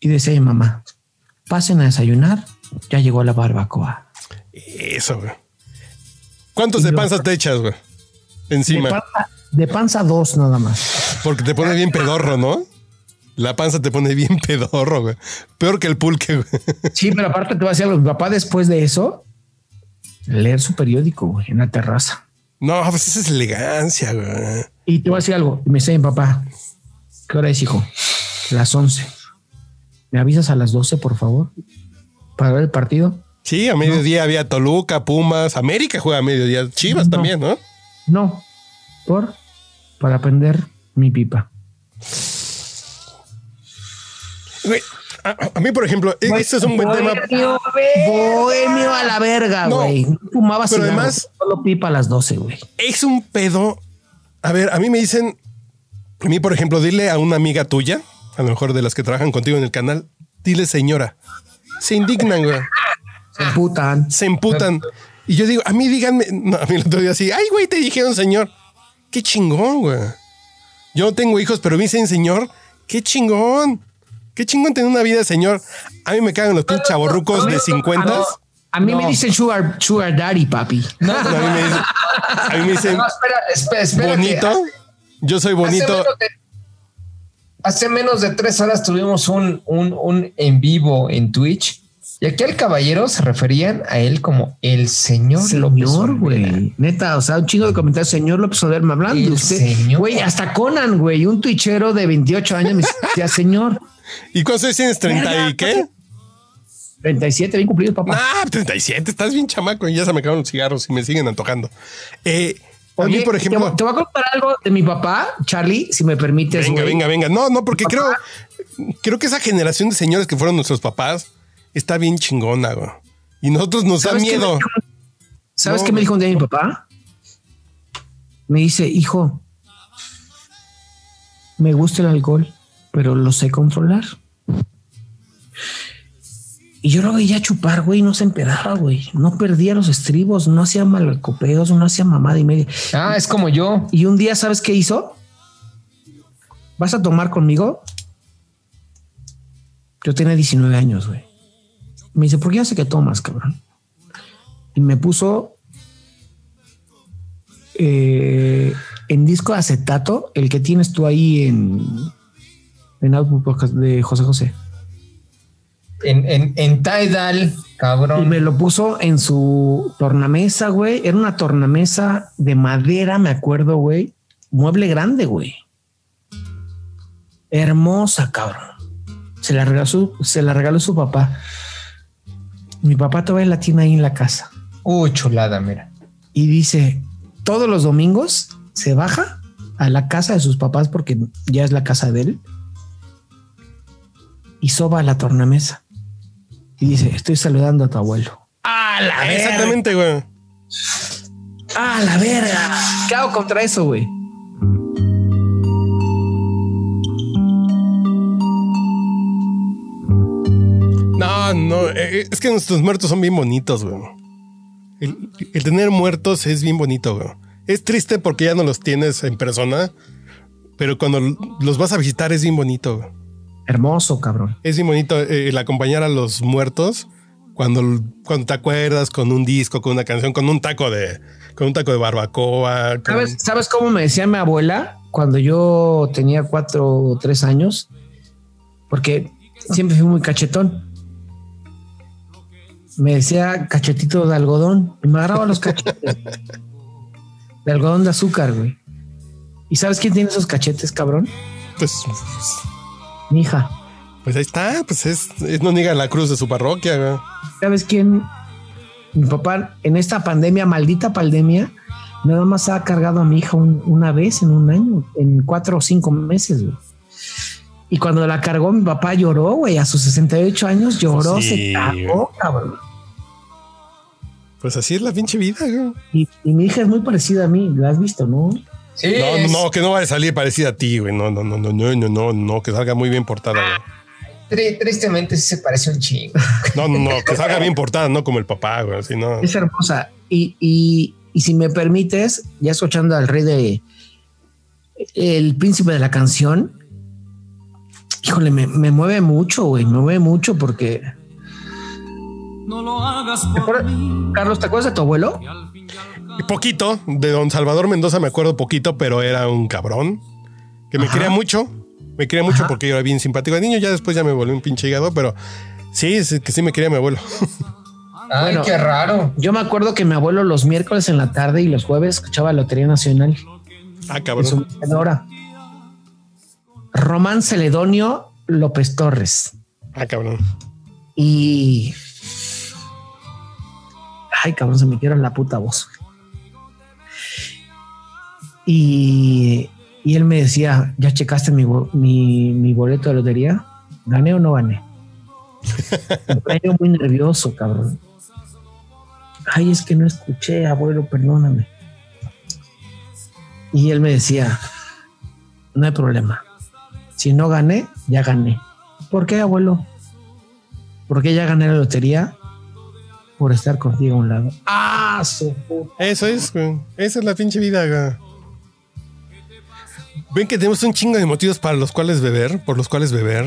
Y decía mi mamá, pasen a desayunar, ya llegó la barbacoa. Eso, güey. ¿Cuántos Y de yo- panza te echas, güey? De Encima. panza, de panza dos nada más. Porque te pone bien pedorro, ¿no? La panza te pone bien pedorro, güey. Peor que el pulque, güey. Sí, pero aparte te voy a decir algo. Mi papá después de eso, leer su periódico güey, en la terraza. No, pues esa es elegancia, güey. Y te voy a decir algo. Me dice mi papá, ¿qué hora es, hijo? Las 11. ¿Me avisas a las 12, por favor? Para ver el partido. Sí, a mediodía había Toluca, Pumas, América juega a mediodía, Chivas No. también, ¿no? No. ¿Por? Para prender mi pipa. Güey, a, a mí, por ejemplo, e- este es un buen tema. Bohemio, a la verga, güey. No, fumaba pero además- Solo pipa a las 12, güey. Es un pedo. A ver, a mí me dicen, a mí, por ejemplo, dile a una amiga tuya, a lo mejor de las que trabajan contigo en el canal, dile señora. Se indignan, güey. Se putan. Se emputan. Y yo digo, a mí díganme, no, a mí el otro día así, ay, güey, te dijeron señor. Qué chingón, güey. Yo no tengo hijos, pero me dicen señor, qué chingón. Qué chingón tener una vida señor. A mí me cagan los pinches chavorrucos de 50. A mí No. me dicen sugar, sugar daddy, papi. No, A mí me dicen, a mí me dicen No, espera, espera, espérate. bonito. Yo soy Hace bonito. menos de- Hace menos de tres horas tuvimos un, un, un en vivo en Twitch y aquí al caballero se referían a él como el señor, López Señor, güey. Neta, o sea, un chingo de comentarios. Señor López Olvera, me hablan de El usted. señor. Güey, hasta Conan, güey, un twitchero de 28 años me decía, señor. ¿Y cuántos tienes? ¿30 y qué? 37, bien cumplido, papá. Ah, 37, estás bien chamaco y ya se me acaban los cigarros y me siguen antojando. Eh, a mí, por te, ejemplo. voy- te voy a contar algo de mi papá, Charlie, si me permites. Venga, güey. venga, venga. No, no, porque creo, creo que esa generación de señores que fueron nuestros papás está bien chingona, güey. Y nosotros nos da ¿Sabes qué me miedo. dijo? ¿Sabes No, qué me dijo un día mi papá? Me dice, hijo, me gusta el alcohol, pero lo sé controlar. Y yo lo veía chupar, güey, no se empedaba, güey. No perdía los estribos, no hacía malcopeos, no hacía mamada y media. Ah, es como yo. Y un día, ¿sabes qué hizo? ¿Vas a tomar conmigo? Yo tenía 19 años, güey. Me dice, ¿por qué sé que tomas, cabrón? Y me puso eh, en disco de acetato, el que tienes tú ahí en, en Output Podcast de José José. En, en, en Tidal, Y cabrón. me lo puso en su tornamesa, güey. Era una tornamesa de madera, me acuerdo, güey. Mueble grande, güey. Hermosa, cabrón. Se la regaló su, se la regaló su papá. Mi papá todavía la tiene ahí en la casa. Uy, chulada, mira. Y dice, todos los domingos se baja a la casa de sus papás porque ya es la casa de él. Y soba a la tornamesa. Y dice, estoy saludando a tu abuelo. ¡A la verga! Exactamente, güey. ¡A la verga! ¿Qué hago contra eso, güey? No, no, eh, es que nuestros muertos son bien bonitos, güey. El, el tener muertos es bien bonito, güey. Es triste porque ya no los tienes en persona, pero cuando los vas a visitar es bien bonito, güey. Hermoso, cabrón. Es bien bonito eh, el acompañar a los muertos cuando, cuando te acuerdas con un disco, con una canción, con un taco de, con un taco de barbacoa. con- ¿Sabes, ¿Sabes cómo me decía mi abuela cuando yo tenía cuatro o tres años? Porque siempre fui muy cachetón. Me decía cachetito de algodón y me agarraba los cachetes de algodón de azúcar, güey. ¿Y sabes quién tiene esos cachetes, cabrón? Pues, Mi hija. pues ahí está, pues es, es no niega la cruz de su parroquia, güey. ¿Sabes quién? Mi papá, en esta pandemia, maldita pandemia, nada más ha cargado a mi hija un- una vez en un año, en cuatro o cinco meses, güey. Y cuando la cargó, mi papá lloró, güey. A sus 68 años lloró, Sí, se cagó, cabrón. Pues así es la pinche vida, güey. Y, y mi hija es muy parecida a mí, la has visto, ¿no? Sí, No, es- no, que no vaya a salir parecida a ti, güey. No, no, no, no, no, no, no, no, que salga muy bien portada, güey. tri- tristemente sí se parece un chingo. No, no, no, que salga bien portada, no como el papá, güey. Así no. Es hermosa. Y, y, y si me permites, ya escuchando al rey de El príncipe de la canción, híjole, me, me mueve mucho, güey. Me mueve mucho porque. No lo hagas ¿Te por. Carlos, ¿te acuerdas de tu abuelo? Y poquito, de don Salvador Mendoza me acuerdo poquito, pero era un cabrón que me Ajá. quería mucho. Me quería mucho Ajá. porque yo era bien simpático de niño. Ya después ya me volví un pinche hígado, pero sí, sí, que sí me quería mi abuelo. Ay, Bueno. qué raro. Yo me acuerdo que mi abuelo los miércoles en la tarde y los jueves escuchaba Lotería Nacional Ah, en su cabrón. hora. Román Celedonio López Torres. Ah, cabrón. Y. Ay, cabrón, se me quiebra la puta voz. Y, y él me decía: ¿Ya checaste mi, bo- mi, mi boleto de lotería? ¿Gané o no gané? Me muy nervioso, cabrón. Ay, es que no escuché, abuelo, perdóname. Y él me decía: No hay problema. Si no gané, ya gané. ¿Por qué, abuelo? Porque ya gané la lotería por estar contigo a un lado. Ah, su puta. Eso es, güey. Esa es la pinche vida, güey. Ven que tenemos un chingo de motivos para los cuales beber, por los cuales beber.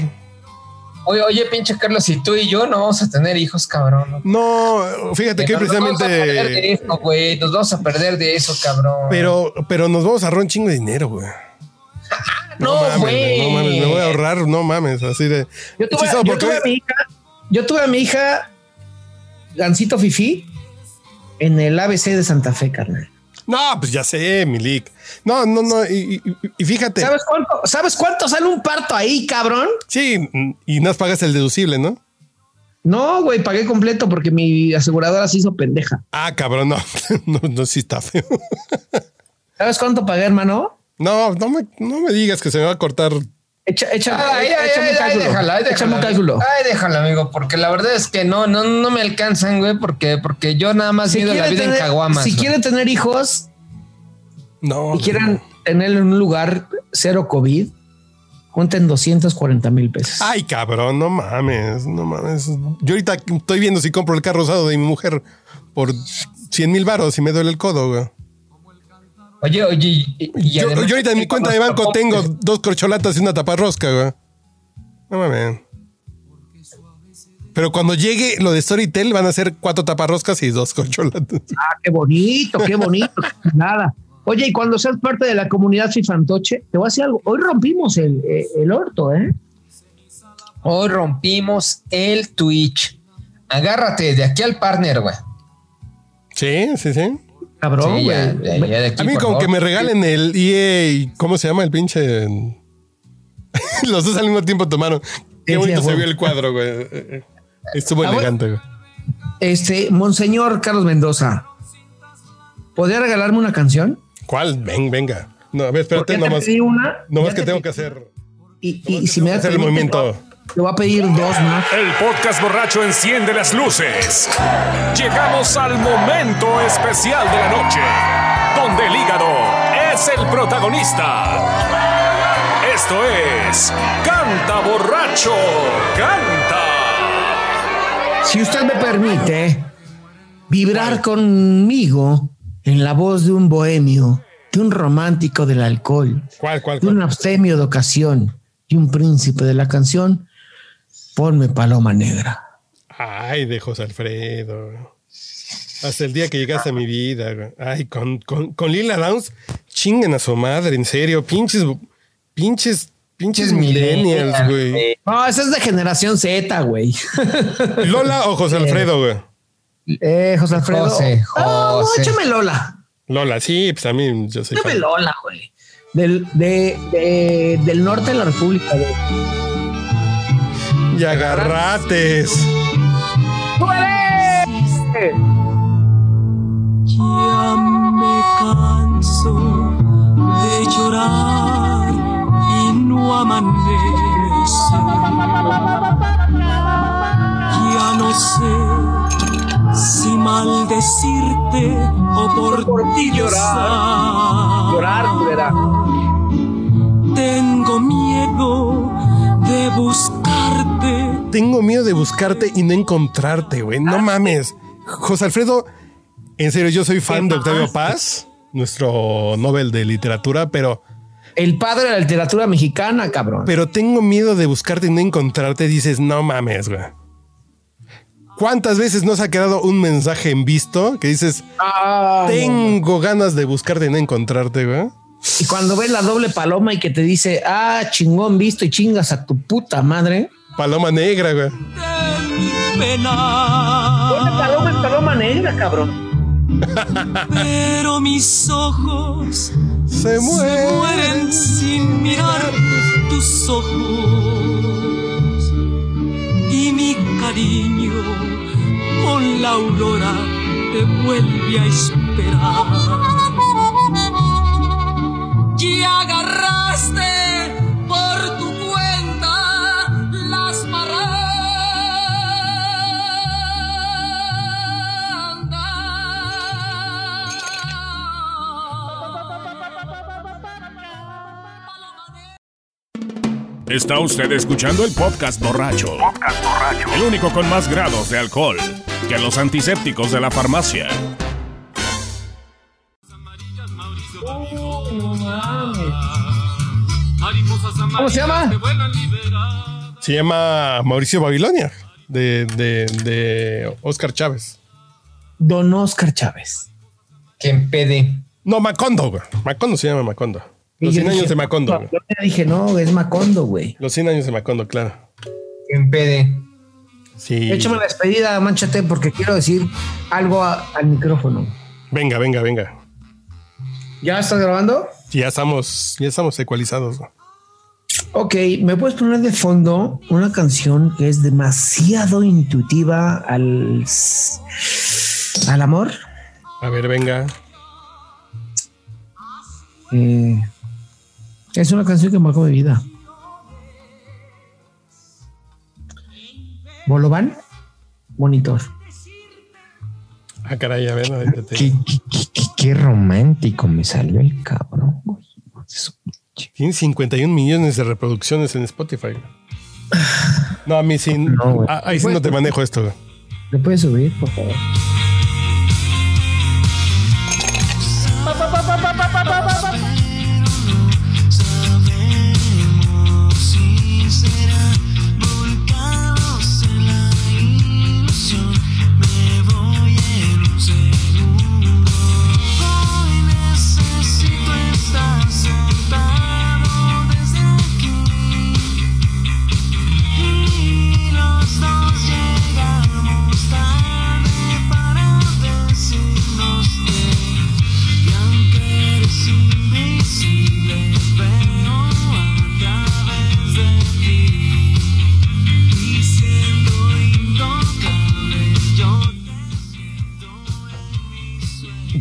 Oye, oye, pinche Carlos, si tú y yo no vamos a tener hijos, cabrón. No, fíjate que Nos vamos a perder de precisamente. eso, güey. Nos vamos a perder de eso, cabrón. Pero, pero nos vamos a ahorrar un chingo de dinero, güey. no, güey. No mames, me voy a ahorrar, no mames, así de. Yo tuve, Chistoso, yo porque- tuve a mi hija, yo tuve a mi hija Gancito Fifi en el ABC de Santa Fe, carnal. No, pues ya sé, Milik. No, no, no. Y, y- y fíjate. ¿Sabes cuánto, ¿Sabes cuánto sale un parto ahí, cabrón? Sí, y no pagas el deducible, ¿no? No, güey, pagué completo porque mi aseguradora se hizo pendeja. Ah, cabrón, no. No, no, sí está feo. ¿Sabes cuánto pagué, hermano? No, no me, no me digas que se me va a cortar. Echa, echa, Ay, ay, échame ay, un ay, cálculo. déjala, ay, Échame un déjala. cálculo. Ay, déjalo, amigo, porque la verdad es que no, no, no me alcanzan, güey, porque, porque yo nada más he ido la vida en caguamas. si güey. quieren tener hijos No. y quieren tenerlo en un lugar cero COVID, cuenten 240 mil pesos. Ay, cabrón, no mames, no mames. Yo ahorita estoy viendo si compro el carro usado de mi mujer por 100 mil baros y me duele el codo, güey. Oye, oye, y, y Yo, ahorita en mi cuenta de banco tengo dos corcholatas y una taparrosca, güey. No mames. Pero cuando llegue lo de Storytel van a ser cuatro taparroscas y dos corcholatas. Ah, qué bonito, qué bonito. Nada. Oye, y cuando seas parte de la comunidad Fifantoche, te voy a decir algo. Hoy rompimos el, eh, el orto, ¿eh? Hoy rompimos el Twitch. Agárrate de aquí al partner, güey. Sí, sí, sí. Cabrón, Sí, güey. ya, ya, ya de aquí, A mí como favor. que me regalen el EA, ¿cómo se llama el pinche? Los dos al mismo tiempo tomaron. Qué Sí, bonito sí, se vio el cuadro, güey. Estuvo Ah, elegante, güey. Este, Monseñor Carlos Mendoza, ¿podría regalarme una canción? ¿Cuál? Ven, venga. No, a ver, espérate, nomás. una. Nomás que te tengo que hacer. Y, y- y si me das el movimiento. Te voy a pedir dos más. El podcast borracho enciende las luces. Llegamos al momento especial de la noche, donde el hígado es el protagonista. Esto es Canta Borracho, Canta. Si usted me permite vibrar conmigo en la voz de un bohemio, de un romántico del alcohol, ¿Cuál, cuál, de un abstemio de ocasión y un príncipe de la canción, ponme paloma negra. Ay, de José Alfredo. Hasta el día que llegaste a mi vida, güey. Ay, con, con, con Lila Downs, chinguen a su madre, en serio. Pinches, pinches, pinches millennials, güey. No, esa es de generación Z, güey. ¿Lola o José Alfredo, güey? Eh, José Alfredo. José, Ah, no, José. échame Lola. Lola, sí, pues a mí yo soy Échame fan. Lola, güey. Del, de, de- del norte de la República, güey. Y agarrates. Ya me canso de llorar y no amanece. Ya no sé si maldecirte o por, ti llorar. Llorar, culera. Tengo miedo de buscarte. Tengo miedo de buscarte y no encontrarte, güey. No mames. José Alfredo, en serio, yo soy fan de Octavio Paz, nuestro Nobel de literatura, pero, El padre de la literatura mexicana, cabrón. pero tengo miedo de buscarte y no encontrarte. Dices, no mames, güey. ¿Cuántas veces nos ha quedado un mensaje en visto que dices, Ah, no, tengo ganas de buscarte y no encontrarte, güey? Y cuando ves la doble paloma y que te dice, ah, chingón visto y chingas a tu puta madre. Paloma negra, güey. pena. paloma es paloma negra, cabrón. Pero mis ojos Se se muere. mueren sin mirar tus ojos. Y mi cariño con la aurora te vuelve a esperar. Está usted escuchando el podcast borracho. El único con más grados de alcohol que los antisépticos de la farmacia. ¿Cómo se llama? Se llama Mauricio Babilonia, de, de, de Oscar Chávez. Don Oscar Chávez. Que empede. No, Macondo, güey. Macondo se llama Macondo. Los yo 100 años dije, de Macondo. no, yo le dije, no, es Macondo, güey. Los 100 años de Macondo, claro. Que empede. Sí. Échame la despedida, manchate, porque quiero decir algo a- al micrófono. Venga, venga, venga. ¿Ya estás grabando? Sí, Ya estamos, ya estamos ecualizados. güey. Ok, ¿me puedes poner de fondo una canción que es demasiado intuitiva al, al amor? A ver, venga. Eh, es una canción que marcó mi vida. Bolovan, monitor. Ah, caray, a ver. a ver, te- Qué, qué- qué- qué- qué romántico me salió el cabrón. Tiene 51 millones de reproducciones en Spotify. No, a mí sí. No, ah, ahí sí no te manejo esto. güey. ¿Le puedes subir, por favor?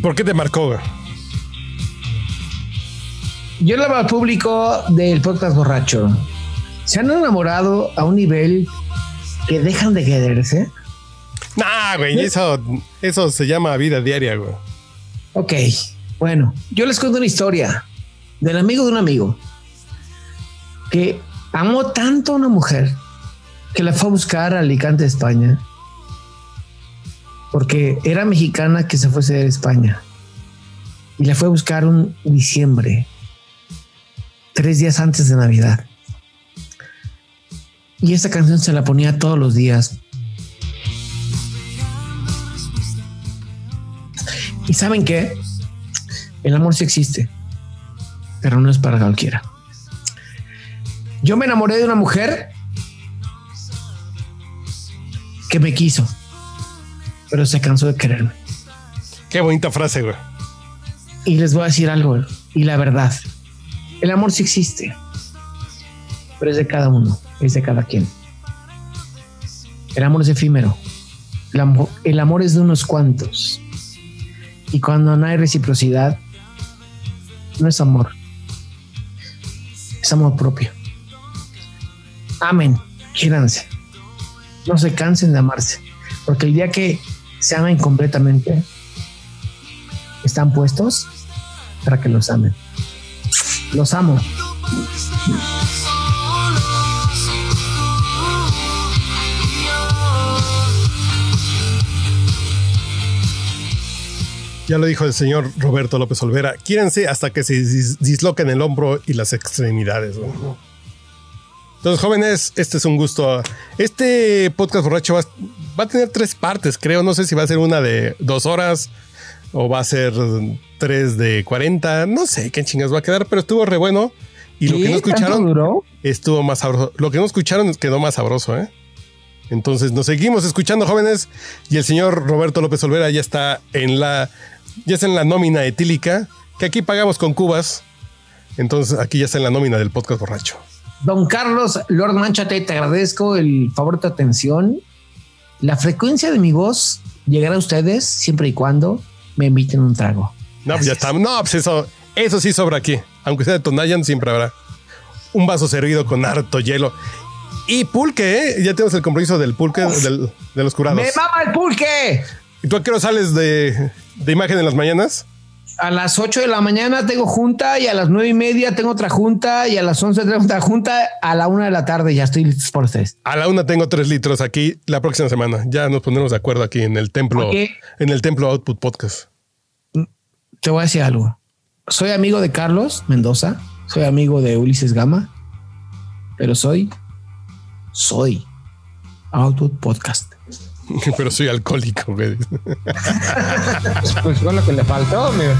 ¿Por qué te marcó? Yo le hablo al público del podcast borracho. ¿Se han enamorado a un nivel que dejan de quererse? Nah, güey, eso, eso se llama vida diaria, güey. Ok, bueno, yo les cuento una historia del amigo de un amigo que amó tanto a una mujer que la fue a buscar a Alicante, España, porque era mexicana que se fuese de España y la fue a buscar un diciembre, tres días antes de Navidad. Y esta canción se la ponía todos los días. ¿Y saben qué? El amor sí existe, pero no es para cualquiera. Yo me enamoré de una mujer que me quiso, pero se cansó de quererme. Qué bonita frase, güey. Y les voy a decir algo, y la verdad, el amor sí existe, pero es de cada uno, es de cada quien. El amor es efímero, el amor, el amor es de unos cuantos. Y cuando no hay reciprocidad, no es amor, es amor propio. Amen, quíranse, no se cansen de amarse, porque el día que se amen completamente, están puestos para que los amen. Los amo. Ya lo dijo el señor Roberto López Olvera. Quírense hasta que se dis- disloquen el hombro y las extremidades. güey. Entonces, jóvenes, este es un gusto. Este podcast borracho va, va a tener tres partes, creo. No sé si va a ser una de dos horas o va a ser tres de 40. No sé qué chingas va a quedar, pero estuvo re bueno. Y lo que no escucharon estuvo más sabroso. Lo que no escucharon quedó más sabroso, ¿eh? Entonces nos seguimos escuchando, jóvenes. Y el señor Roberto López Olvera ya está en la, ya está en la nómina etílica, que aquí pagamos con cubas. Entonces aquí ya está en la nómina del podcast borracho. Don Carlos, Lord Manchate, te agradezco el favor de tu atención. La frecuencia de mi voz llegará a ustedes siempre y cuando me inviten un trago. No, pues ya está. No, pues eso, eso sí sobra aquí. Aunque sea de Tonayan, siempre habrá un vaso servido con harto hielo. Y pulque, ¿eh? Ya tenemos el compromiso del pulque del- de los curados. ¡Me mama el pulque! ¿Y tú a qué hora sales de, de imagen en las mañanas? A las 8 de la mañana tengo junta y a las nueve y media tengo otra junta y a las 11 tengo otra junta. A la una de la tarde ya estoy listo por ustedes. A la una tengo tres litros aquí la próxima semana. Ya nos ponemos de acuerdo aquí en el templo, en el templo Output Podcast. Te voy a decir algo. Soy amigo de Carlos Mendoza, soy amigo de Ulises Gama, pero soy soy Output Podcast. Pero soy alcohólico, güey. Pues fue lo que le faltó, amigo.